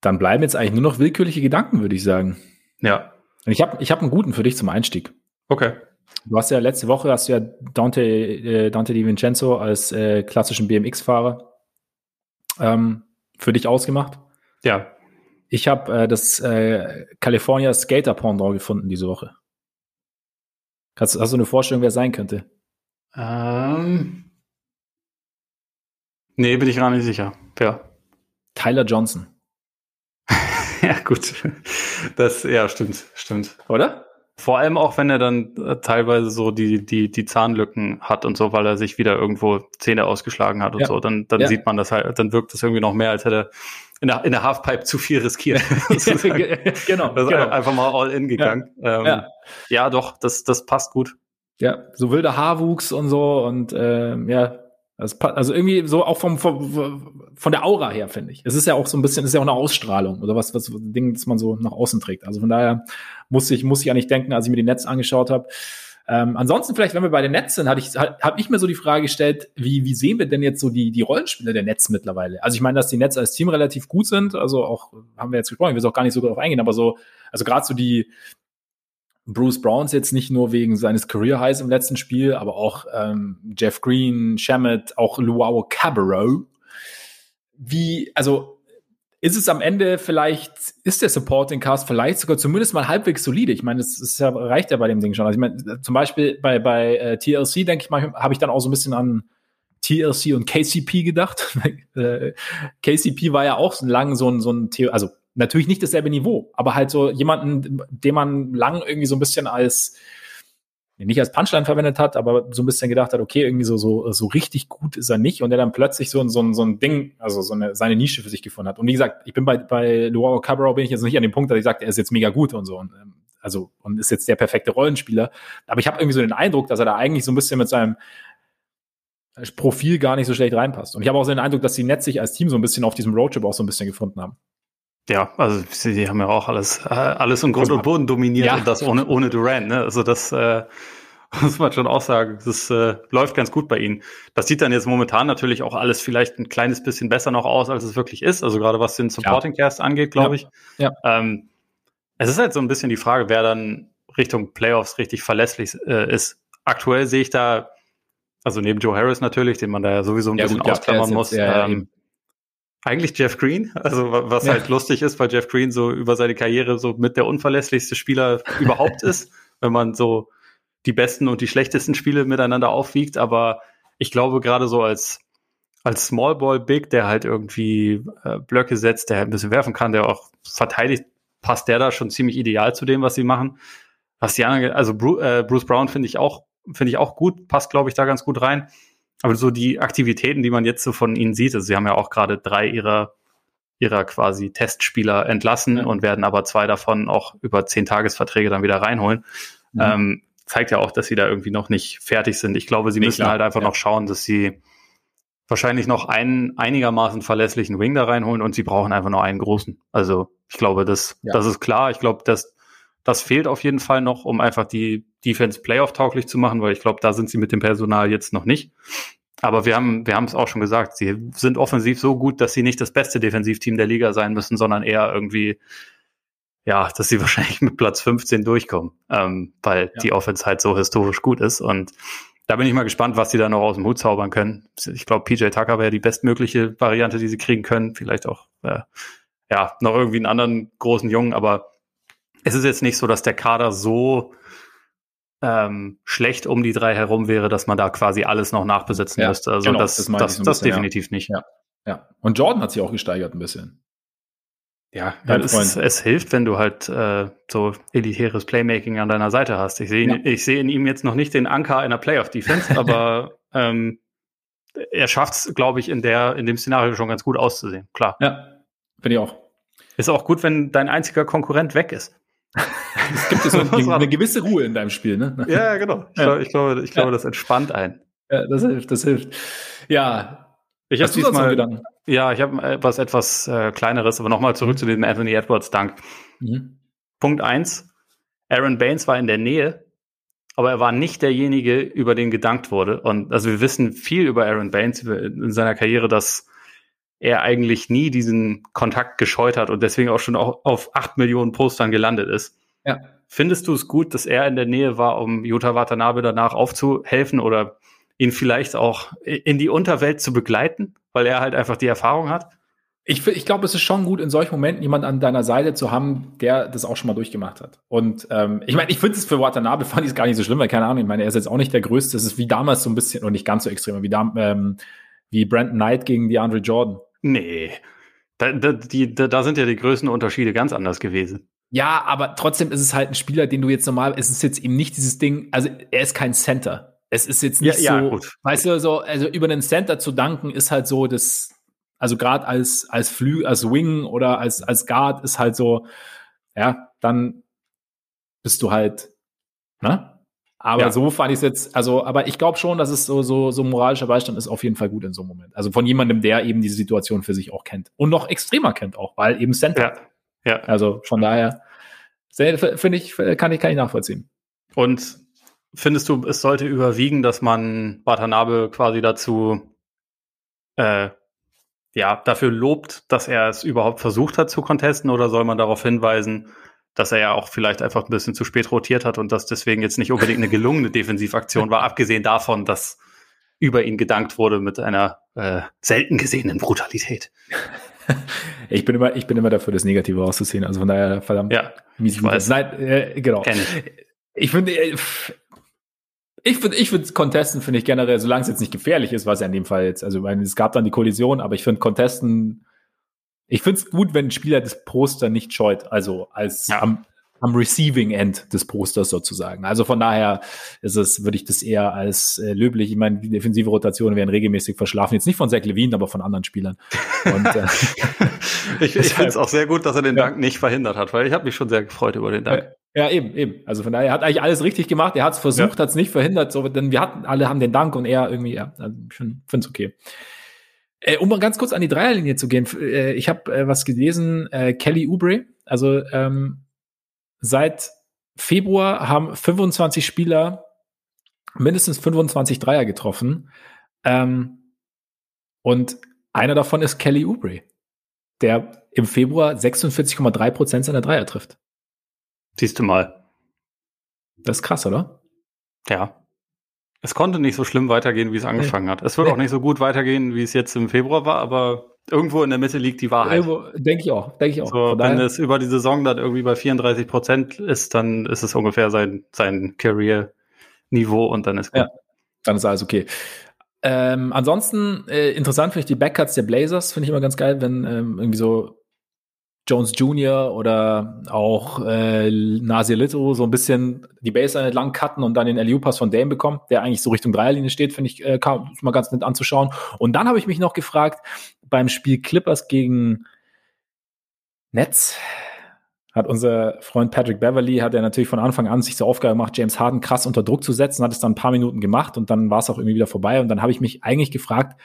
[SPEAKER 1] Dann bleiben jetzt eigentlich nur noch willkürliche Gedanken, würde ich sagen.
[SPEAKER 2] Ja.
[SPEAKER 1] Und ich habe ich hab einen guten für dich zum Einstieg.
[SPEAKER 2] Okay.
[SPEAKER 1] Du hast ja letzte Woche hast du ja Dante, äh, Dante Di Vincenzo als äh, klassischen BMX-Fahrer ähm, für dich ausgemacht.
[SPEAKER 2] Ja.
[SPEAKER 1] Ich habe äh, das äh, California Skater Pendant gefunden diese Woche. Hast, hast du eine Vorstellung, wer es sein könnte?
[SPEAKER 2] Ähm. Nee, bin ich gar nicht sicher. Ja.
[SPEAKER 1] Tyler Johnson.
[SPEAKER 2] ja, gut. Das, ja, stimmt, stimmt. Oder? Vor allem auch, wenn er dann äh, teilweise so die, die, die Zahnlücken hat und so, weil er sich wieder irgendwo Zähne ausgeschlagen hat und ja. so, dann, dann ja. sieht man das halt, dann wirkt das irgendwie noch mehr, als hätte er in der, in der Halfpipe zu viel riskiert.
[SPEAKER 1] genau.
[SPEAKER 2] Das
[SPEAKER 1] genau.
[SPEAKER 2] einfach mal all in gegangen. Ja, ähm, ja. ja doch, das, das passt gut.
[SPEAKER 1] Ja, so wilder Haarwuchs und so und ähm, ja, also irgendwie so auch vom, vom von der Aura her finde ich. Es ist ja auch so ein bisschen, ist ja auch eine Ausstrahlung oder was was Ding, das man so nach außen trägt. Also von daher muss ich muss ich ja nicht denken, als ich mir die Netz angeschaut habe. Ähm, ansonsten vielleicht, wenn wir bei den Netz sind, hatte ich habe ich mir so die Frage gestellt, wie wie sehen wir denn jetzt so die die Rollenspieler der Netz mittlerweile? Also ich meine, dass die Netz als Team relativ gut sind, also auch haben wir jetzt gesprochen, ich will es auch gar nicht so darauf eingehen, aber so also gerade so die Bruce Browns jetzt nicht nur wegen seines Career Highs im letzten Spiel, aber auch ähm, Jeff Green, Shamet, auch Luau Cabarro. Wie, also ist es am Ende vielleicht, ist der Supporting Cast vielleicht sogar zumindest mal halbwegs solide? Ich meine, es, es ja, reicht ja bei dem Ding schon. Also ich meine, zum Beispiel bei, bei äh, TLC, denke ich mal, habe ich dann auch so ein bisschen an TLC und KCP gedacht. Äh, KCP war ja auch lang so ein, so ein Theo, also natürlich nicht dasselbe Niveau, aber halt so jemanden, den man lang irgendwie so ein bisschen als nicht als Punchline verwendet hat, aber so ein bisschen gedacht hat, okay, irgendwie so, so, so richtig gut ist er nicht und der dann plötzlich so, so, so ein Ding, also so eine, seine Nische für sich gefunden hat. Und wie gesagt, ich bin bei, bei Luau Cabrera bin ich jetzt nicht an dem Punkt, dass ich sage, er ist jetzt mega gut und so. Und, ähm, also, und ist jetzt der perfekte Rollenspieler. Aber ich habe irgendwie so den Eindruck, dass er da eigentlich so ein bisschen mit seinem Profil gar nicht so schlecht reinpasst. Und ich habe auch so den Eindruck, dass die Netz sich als Team so ein bisschen auf diesem Roadtrip auch so ein bisschen gefunden haben.
[SPEAKER 2] Ja, also sie haben ja auch alles, äh, alles im Grund und Boden dominiert ja. und das ohne, ohne Durant. Ne? Also das äh, muss man schon auch sagen. Das äh, läuft ganz gut bei ihnen. Das sieht dann jetzt momentan natürlich auch alles vielleicht ein kleines bisschen besser noch aus, als es wirklich ist. Also gerade was den Supporting Cast ja. angeht, glaube ich.
[SPEAKER 1] Ja.
[SPEAKER 2] Ähm, es ist halt so ein bisschen die Frage, wer dann Richtung Playoffs richtig verlässlich äh, ist. Aktuell sehe ich da, also neben Joe Harris natürlich, den man da ja sowieso ein ja, bisschen gut, ausklammern muss. Ähm, eigentlich Jeff Green, also was ja. halt lustig ist, weil Jeff Green so über seine Karriere so mit der unverlässlichste Spieler überhaupt ist, wenn man so die besten und die schlechtesten Spiele miteinander aufwiegt. Aber ich glaube gerade so als als Small Ball Big, der halt irgendwie äh, Blöcke setzt, der halt ein bisschen werfen kann, der auch verteidigt, passt der da schon ziemlich ideal zu dem, was sie machen. Was die anderen, also Bruce, äh, Bruce Brown finde ich auch finde ich auch gut, passt glaube ich da ganz gut rein. Aber so die Aktivitäten, die man jetzt so von ihnen sieht, also sie haben ja auch gerade drei ihrer, ihrer quasi Testspieler entlassen ja. und werden aber zwei davon auch über zehn Tagesverträge dann wieder reinholen. Mhm. Ähm, zeigt ja auch, dass sie da irgendwie noch nicht fertig sind. Ich glaube, sie nee, müssen klar. halt einfach ja. noch schauen, dass sie wahrscheinlich noch einen einigermaßen verlässlichen Wing da reinholen und sie brauchen einfach nur einen großen. Also ich glaube, das, ja. das ist klar. Ich glaube, das, das fehlt auf jeden Fall noch, um einfach die Defense Playoff tauglich zu machen, weil ich glaube, da sind sie mit dem Personal jetzt noch nicht. Aber wir haben, wir haben es auch schon gesagt, sie sind offensiv so gut, dass sie nicht das beste Defensivteam der Liga sein müssen, sondern eher irgendwie, ja, dass sie wahrscheinlich mit Platz 15 durchkommen, ähm, weil ja. die Offense halt so historisch gut ist. Und da bin ich mal gespannt, was sie da noch aus dem Hut zaubern können. Ich glaube, PJ Tucker wäre die bestmögliche Variante, die sie kriegen können. Vielleicht auch, äh, ja, noch irgendwie einen anderen großen Jungen, aber es ist jetzt nicht so, dass der Kader so ähm, schlecht um die drei herum wäre, dass man da quasi alles noch nachbesetzen ja, müsste. Also genau, das, das, das, das bisschen, definitiv
[SPEAKER 1] ja.
[SPEAKER 2] nicht.
[SPEAKER 1] Ja, ja. Und Jordan hat sich auch gesteigert ein bisschen.
[SPEAKER 2] Ja, ja es, es, hilft, wenn du halt äh, so elitäres Playmaking an deiner Seite hast. Ich sehe ja. ich sehe in ihm jetzt noch nicht den Anker einer Playoff-Defense, aber ähm, er schafft es, glaube ich, in der, in dem Szenario schon ganz gut auszusehen. Klar.
[SPEAKER 1] Ja, finde ich auch.
[SPEAKER 2] Ist auch gut, wenn dein einziger Konkurrent weg ist.
[SPEAKER 1] Es gibt so eine, eine, gewisse Ruhe in deinem Spiel, ne?
[SPEAKER 2] Ja, genau. Ich, ja. glaube, ich glaube, ich glaube ja. das entspannt ein.
[SPEAKER 1] Ja, das hilft, das hilft. Ja.
[SPEAKER 2] Ich habe diesmal, ja, ich habe etwas, etwas äh, kleineres, aber nochmal zurück zu dem Anthony Edwards Dank. Mhm. Punkt eins. Aaron Baines war in der Nähe, aber er war nicht derjenige, über den gedankt wurde. Und also wir wissen viel über Aaron Baines in seiner Karriere, dass er eigentlich nie diesen Kontakt gescheut hat und deswegen auch schon auf acht Millionen Postern gelandet ist. Ja. Findest du es gut, dass er in der Nähe war, um Jutta Watanabe danach aufzuhelfen oder ihn vielleicht auch in die Unterwelt zu begleiten, weil er halt einfach die Erfahrung hat?
[SPEAKER 1] Ich, ich glaube, es ist schon gut, in solchen Momenten jemand an deiner Seite zu haben, der das auch schon mal durchgemacht hat. Und ähm, ich meine, ich finde es für Watanabe fand ich es gar nicht so schlimm, weil keine Ahnung, ich meine, er ist jetzt auch nicht der Größte. Es ist wie damals so ein bisschen, und nicht ganz so extrem, wie, da, ähm, wie Brandon Knight gegen die Andre Jordan.
[SPEAKER 2] Nee. Da, da, die, da, da sind ja die größten Unterschiede ganz anders gewesen.
[SPEAKER 1] Ja, aber trotzdem ist es halt ein Spieler, den du jetzt normal, es ist jetzt eben nicht dieses Ding, also er ist kein Center. Es ist jetzt nicht ja, so, ja, weißt du, so, also über den Center zu danken ist halt so das, also gerade als, als Flü, als Wing oder als, als Guard ist halt so, ja, dann bist du halt, ne? Aber ja. so fand ich es jetzt, also, aber ich glaube schon, dass es so, so, so moralischer Beistand ist auf jeden Fall gut in so einem Moment. Also von jemandem, der eben diese Situation für sich auch kennt. Und noch extremer kennt auch, weil eben Center. Ja. Also von daher, finde ich, kann ich, kann ich nachvollziehen.
[SPEAKER 2] Und findest du, es sollte überwiegen, dass man Watanabe quasi dazu, äh, ja, dafür lobt, dass er es überhaupt versucht hat zu contesten oder soll man darauf hinweisen, dass er ja auch vielleicht einfach ein bisschen zu spät rotiert hat und dass deswegen jetzt nicht unbedingt eine gelungene Defensivaktion war, abgesehen davon, dass über ihn gedankt wurde mit einer äh, selten gesehenen Brutalität.
[SPEAKER 1] Ich bin immer, ich bin immer dafür, das Negative auszusehen. Also von daher verdammt
[SPEAKER 2] ja,
[SPEAKER 1] mies. Ich weiß. Nein, äh, genau. Ich. ich finde, äh, ich finde, ich finde Contesten finde ich generell, solange es jetzt nicht gefährlich ist, was ja in dem Fall jetzt, also ich meine, es gab dann die Kollision, aber ich finde Contesten ich finde es gut, wenn ein Spieler das Poster nicht scheut, also als ja. am, am Receiving End des Posters sozusagen. Also von daher ist es, würde ich das eher als äh, löblich. Ich meine, die defensive Rotationen werden regelmäßig verschlafen. Jetzt nicht von Zach Levine, aber von anderen Spielern. Und, äh,
[SPEAKER 2] ich ich finde es auch sehr gut, dass er den ja. Dank nicht verhindert hat, weil ich habe mich schon sehr gefreut über den Dank.
[SPEAKER 1] Ja, eben, eben. Also von daher er hat eigentlich alles richtig gemacht. Er hat es versucht, ja. hat es nicht verhindert. So, denn wir hatten alle haben den Dank und er irgendwie, ja, also ich finde es okay. Äh, um mal ganz kurz an die Dreierlinie zu gehen, äh, ich habe äh, was gelesen, äh, Kelly Oubre, also ähm, seit Februar haben 25 Spieler mindestens 25 Dreier getroffen. Ähm, und einer davon ist Kelly Oubre, der im Februar 46,3 Prozent seiner Dreier trifft.
[SPEAKER 2] Siehst du mal.
[SPEAKER 1] Das ist krass, oder?
[SPEAKER 2] Ja. Es konnte nicht so schlimm weitergehen, wie es angefangen hat. Es wird nee. auch nicht so gut weitergehen, wie es jetzt im Februar war, aber irgendwo in der Mitte liegt die Wahrheit.
[SPEAKER 1] Denke ich auch, denke ich auch.
[SPEAKER 2] So, wenn es über die Saison dann irgendwie bei 34 Prozent ist, dann ist es ungefähr sein, sein Career-Niveau und dann ist gut. Ja,
[SPEAKER 1] dann ist alles okay. Ähm, ansonsten äh, interessant finde ich die Backcuts der Blazers, finde ich immer ganz geil, wenn ähm, irgendwie so Jones Jr. oder auch äh, Nasir Little so ein bisschen die Baseline entlang cutten und dann den LU-Pass von Dame bekommen, der eigentlich so Richtung Dreierlinie steht, finde ich, äh, ist mal ganz nett anzuschauen. Und dann habe ich mich noch gefragt, beim Spiel Clippers gegen Nets hat unser Freund Patrick Beverly, hat er natürlich von Anfang an sich zur Aufgabe gemacht, James Harden krass unter Druck zu setzen, hat es dann ein paar Minuten gemacht und dann war es auch irgendwie wieder vorbei. Und dann habe ich mich eigentlich gefragt,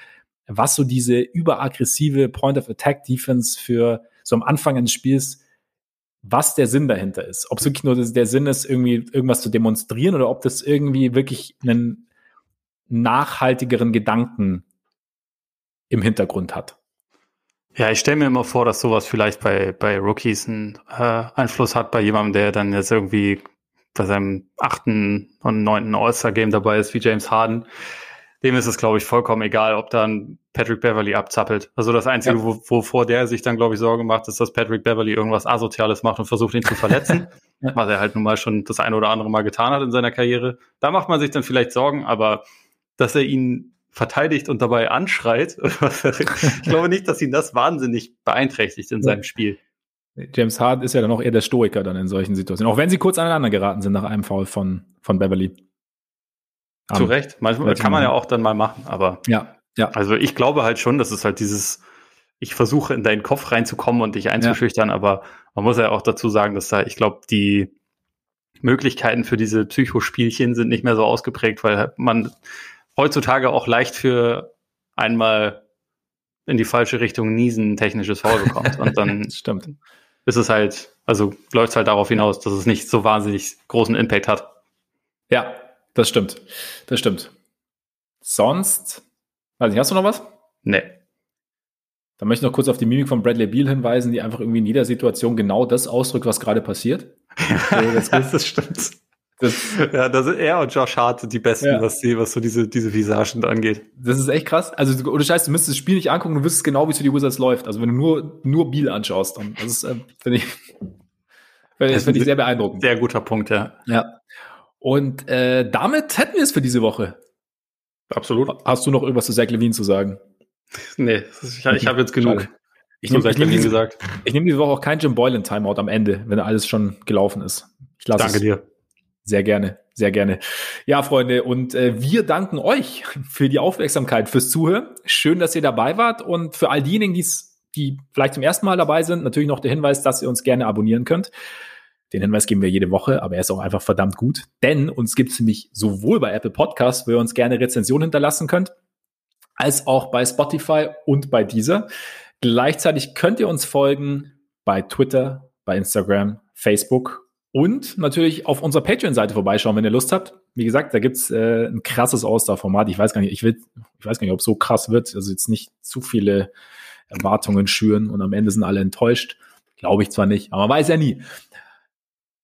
[SPEAKER 1] was so diese überaggressive Point of Attack Defense für so am Anfang eines Spiels, was der Sinn dahinter ist. Ob es wirklich nur der Sinn ist, irgendwie irgendwas zu demonstrieren oder ob das irgendwie wirklich einen nachhaltigeren Gedanken im Hintergrund hat.
[SPEAKER 2] Ja, ich stelle mir immer vor, dass sowas vielleicht bei, bei Rookies einen äh, Einfluss hat, bei jemandem, der dann jetzt irgendwie bei seinem achten und neunten All-Star-Game dabei ist, wie James Harden dem ist es, glaube ich, vollkommen egal, ob dann Patrick Beverly abzappelt. Also das Einzige, ja. wo, wovor der sich dann, glaube ich, Sorge macht, ist, dass Patrick Beverly irgendwas Asoziales macht und versucht, ihn zu verletzen. ja. Was er halt nun mal schon das eine oder andere Mal getan hat in seiner Karriere. Da macht man sich dann vielleicht Sorgen, aber dass er ihn verteidigt und dabei anschreit, ich glaube nicht, dass ihn das wahnsinnig beeinträchtigt in ja. seinem Spiel.
[SPEAKER 1] James Harden ist ja dann auch eher der Stoiker dann in solchen Situationen. Auch wenn sie kurz aneinander geraten sind nach einem Foul von, von Beverly.
[SPEAKER 2] Zu um, Recht. Manchmal kann man ja auch dann mal machen, aber.
[SPEAKER 1] Ja, ja.
[SPEAKER 2] Also ich glaube halt schon, dass es halt dieses, ich versuche in deinen Kopf reinzukommen und dich einzuschüchtern, ja. aber man muss ja auch dazu sagen, dass da, ich glaube, die Möglichkeiten für diese Psychospielchen sind nicht mehr so ausgeprägt, weil man heutzutage auch leicht für einmal in die falsche Richtung niesen technisches Foul bekommt. Und dann
[SPEAKER 1] Stimmt.
[SPEAKER 2] ist es halt, also läuft es halt darauf hinaus, dass es nicht so wahnsinnig großen Impact hat.
[SPEAKER 1] Ja, das stimmt. Das stimmt. Sonst, weiß nicht, hast du noch was?
[SPEAKER 2] Nee.
[SPEAKER 1] Dann möchte ich noch kurz auf die Mimik von Bradley Beal hinweisen, die einfach irgendwie in jeder Situation genau das ausdrückt, was gerade passiert.
[SPEAKER 2] das, das stimmt. Das, ja, das sind er und Josh Hart die besten, ja. was, die, was so diese, diese Visagen angeht.
[SPEAKER 1] Das ist echt krass. Also, oder scheiße, du müsstest das Spiel nicht angucken, du wüsstest genau, wie es für die Wizards läuft. Also, wenn du nur, nur Beal anschaust, dann, das ist, äh, finde ich, finde ich sehr beeindruckend.
[SPEAKER 2] Sehr guter Punkt, ja.
[SPEAKER 1] Ja. Und äh, damit hätten wir es für diese Woche.
[SPEAKER 2] Absolut.
[SPEAKER 1] Hast du noch irgendwas zu Zach Levine zu sagen?
[SPEAKER 2] Nee, ich, ich habe jetzt genug. Schade.
[SPEAKER 1] Ich nehme nehm diese, gesagt. Ich nehme diese Woche auch kein Jim Boylan Timeout am Ende, wenn alles schon gelaufen ist.
[SPEAKER 2] Ich lasse Danke es. dir.
[SPEAKER 1] Sehr gerne, sehr gerne. Ja, Freunde, und äh, wir danken euch für die Aufmerksamkeit, fürs Zuhören. Schön, dass ihr dabei wart und für all diejenigen, die's, die vielleicht zum ersten Mal dabei sind, natürlich noch der Hinweis, dass ihr uns gerne abonnieren könnt. Den Hinweis geben wir jede Woche, aber er ist auch einfach verdammt gut, denn uns gibt es nämlich sowohl bei Apple Podcasts, wo ihr uns gerne Rezensionen hinterlassen könnt, als auch bei Spotify und bei dieser. Gleichzeitig könnt ihr uns folgen bei Twitter, bei Instagram, Facebook und natürlich auf unserer Patreon-Seite vorbeischauen, wenn ihr Lust habt. Wie gesagt, da gibt's äh, ein krasses Ausdauerformat. Ich weiß gar nicht, ich will, ich weiß gar nicht, ob so krass wird. Also jetzt nicht zu viele Erwartungen schüren und am Ende sind alle enttäuscht. Glaube ich zwar nicht, aber man weiß ja nie.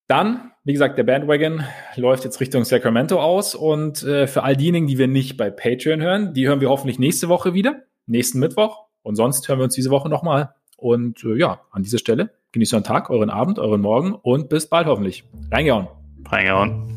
[SPEAKER 1] Dann, wie gesagt, der Bandwagon läuft jetzt Richtung Sacramento aus und äh, für all diejenigen, die wir nicht bei Patreon hören, die hören wir hoffentlich nächste Woche wieder, nächsten Mittwoch. Und sonst hören wir uns diese Woche nochmal. Und äh, ja, an dieser Stelle genießt euren Tag, euren Abend, euren Morgen und bis bald hoffentlich. Reingehauen.
[SPEAKER 2] Reingehauen.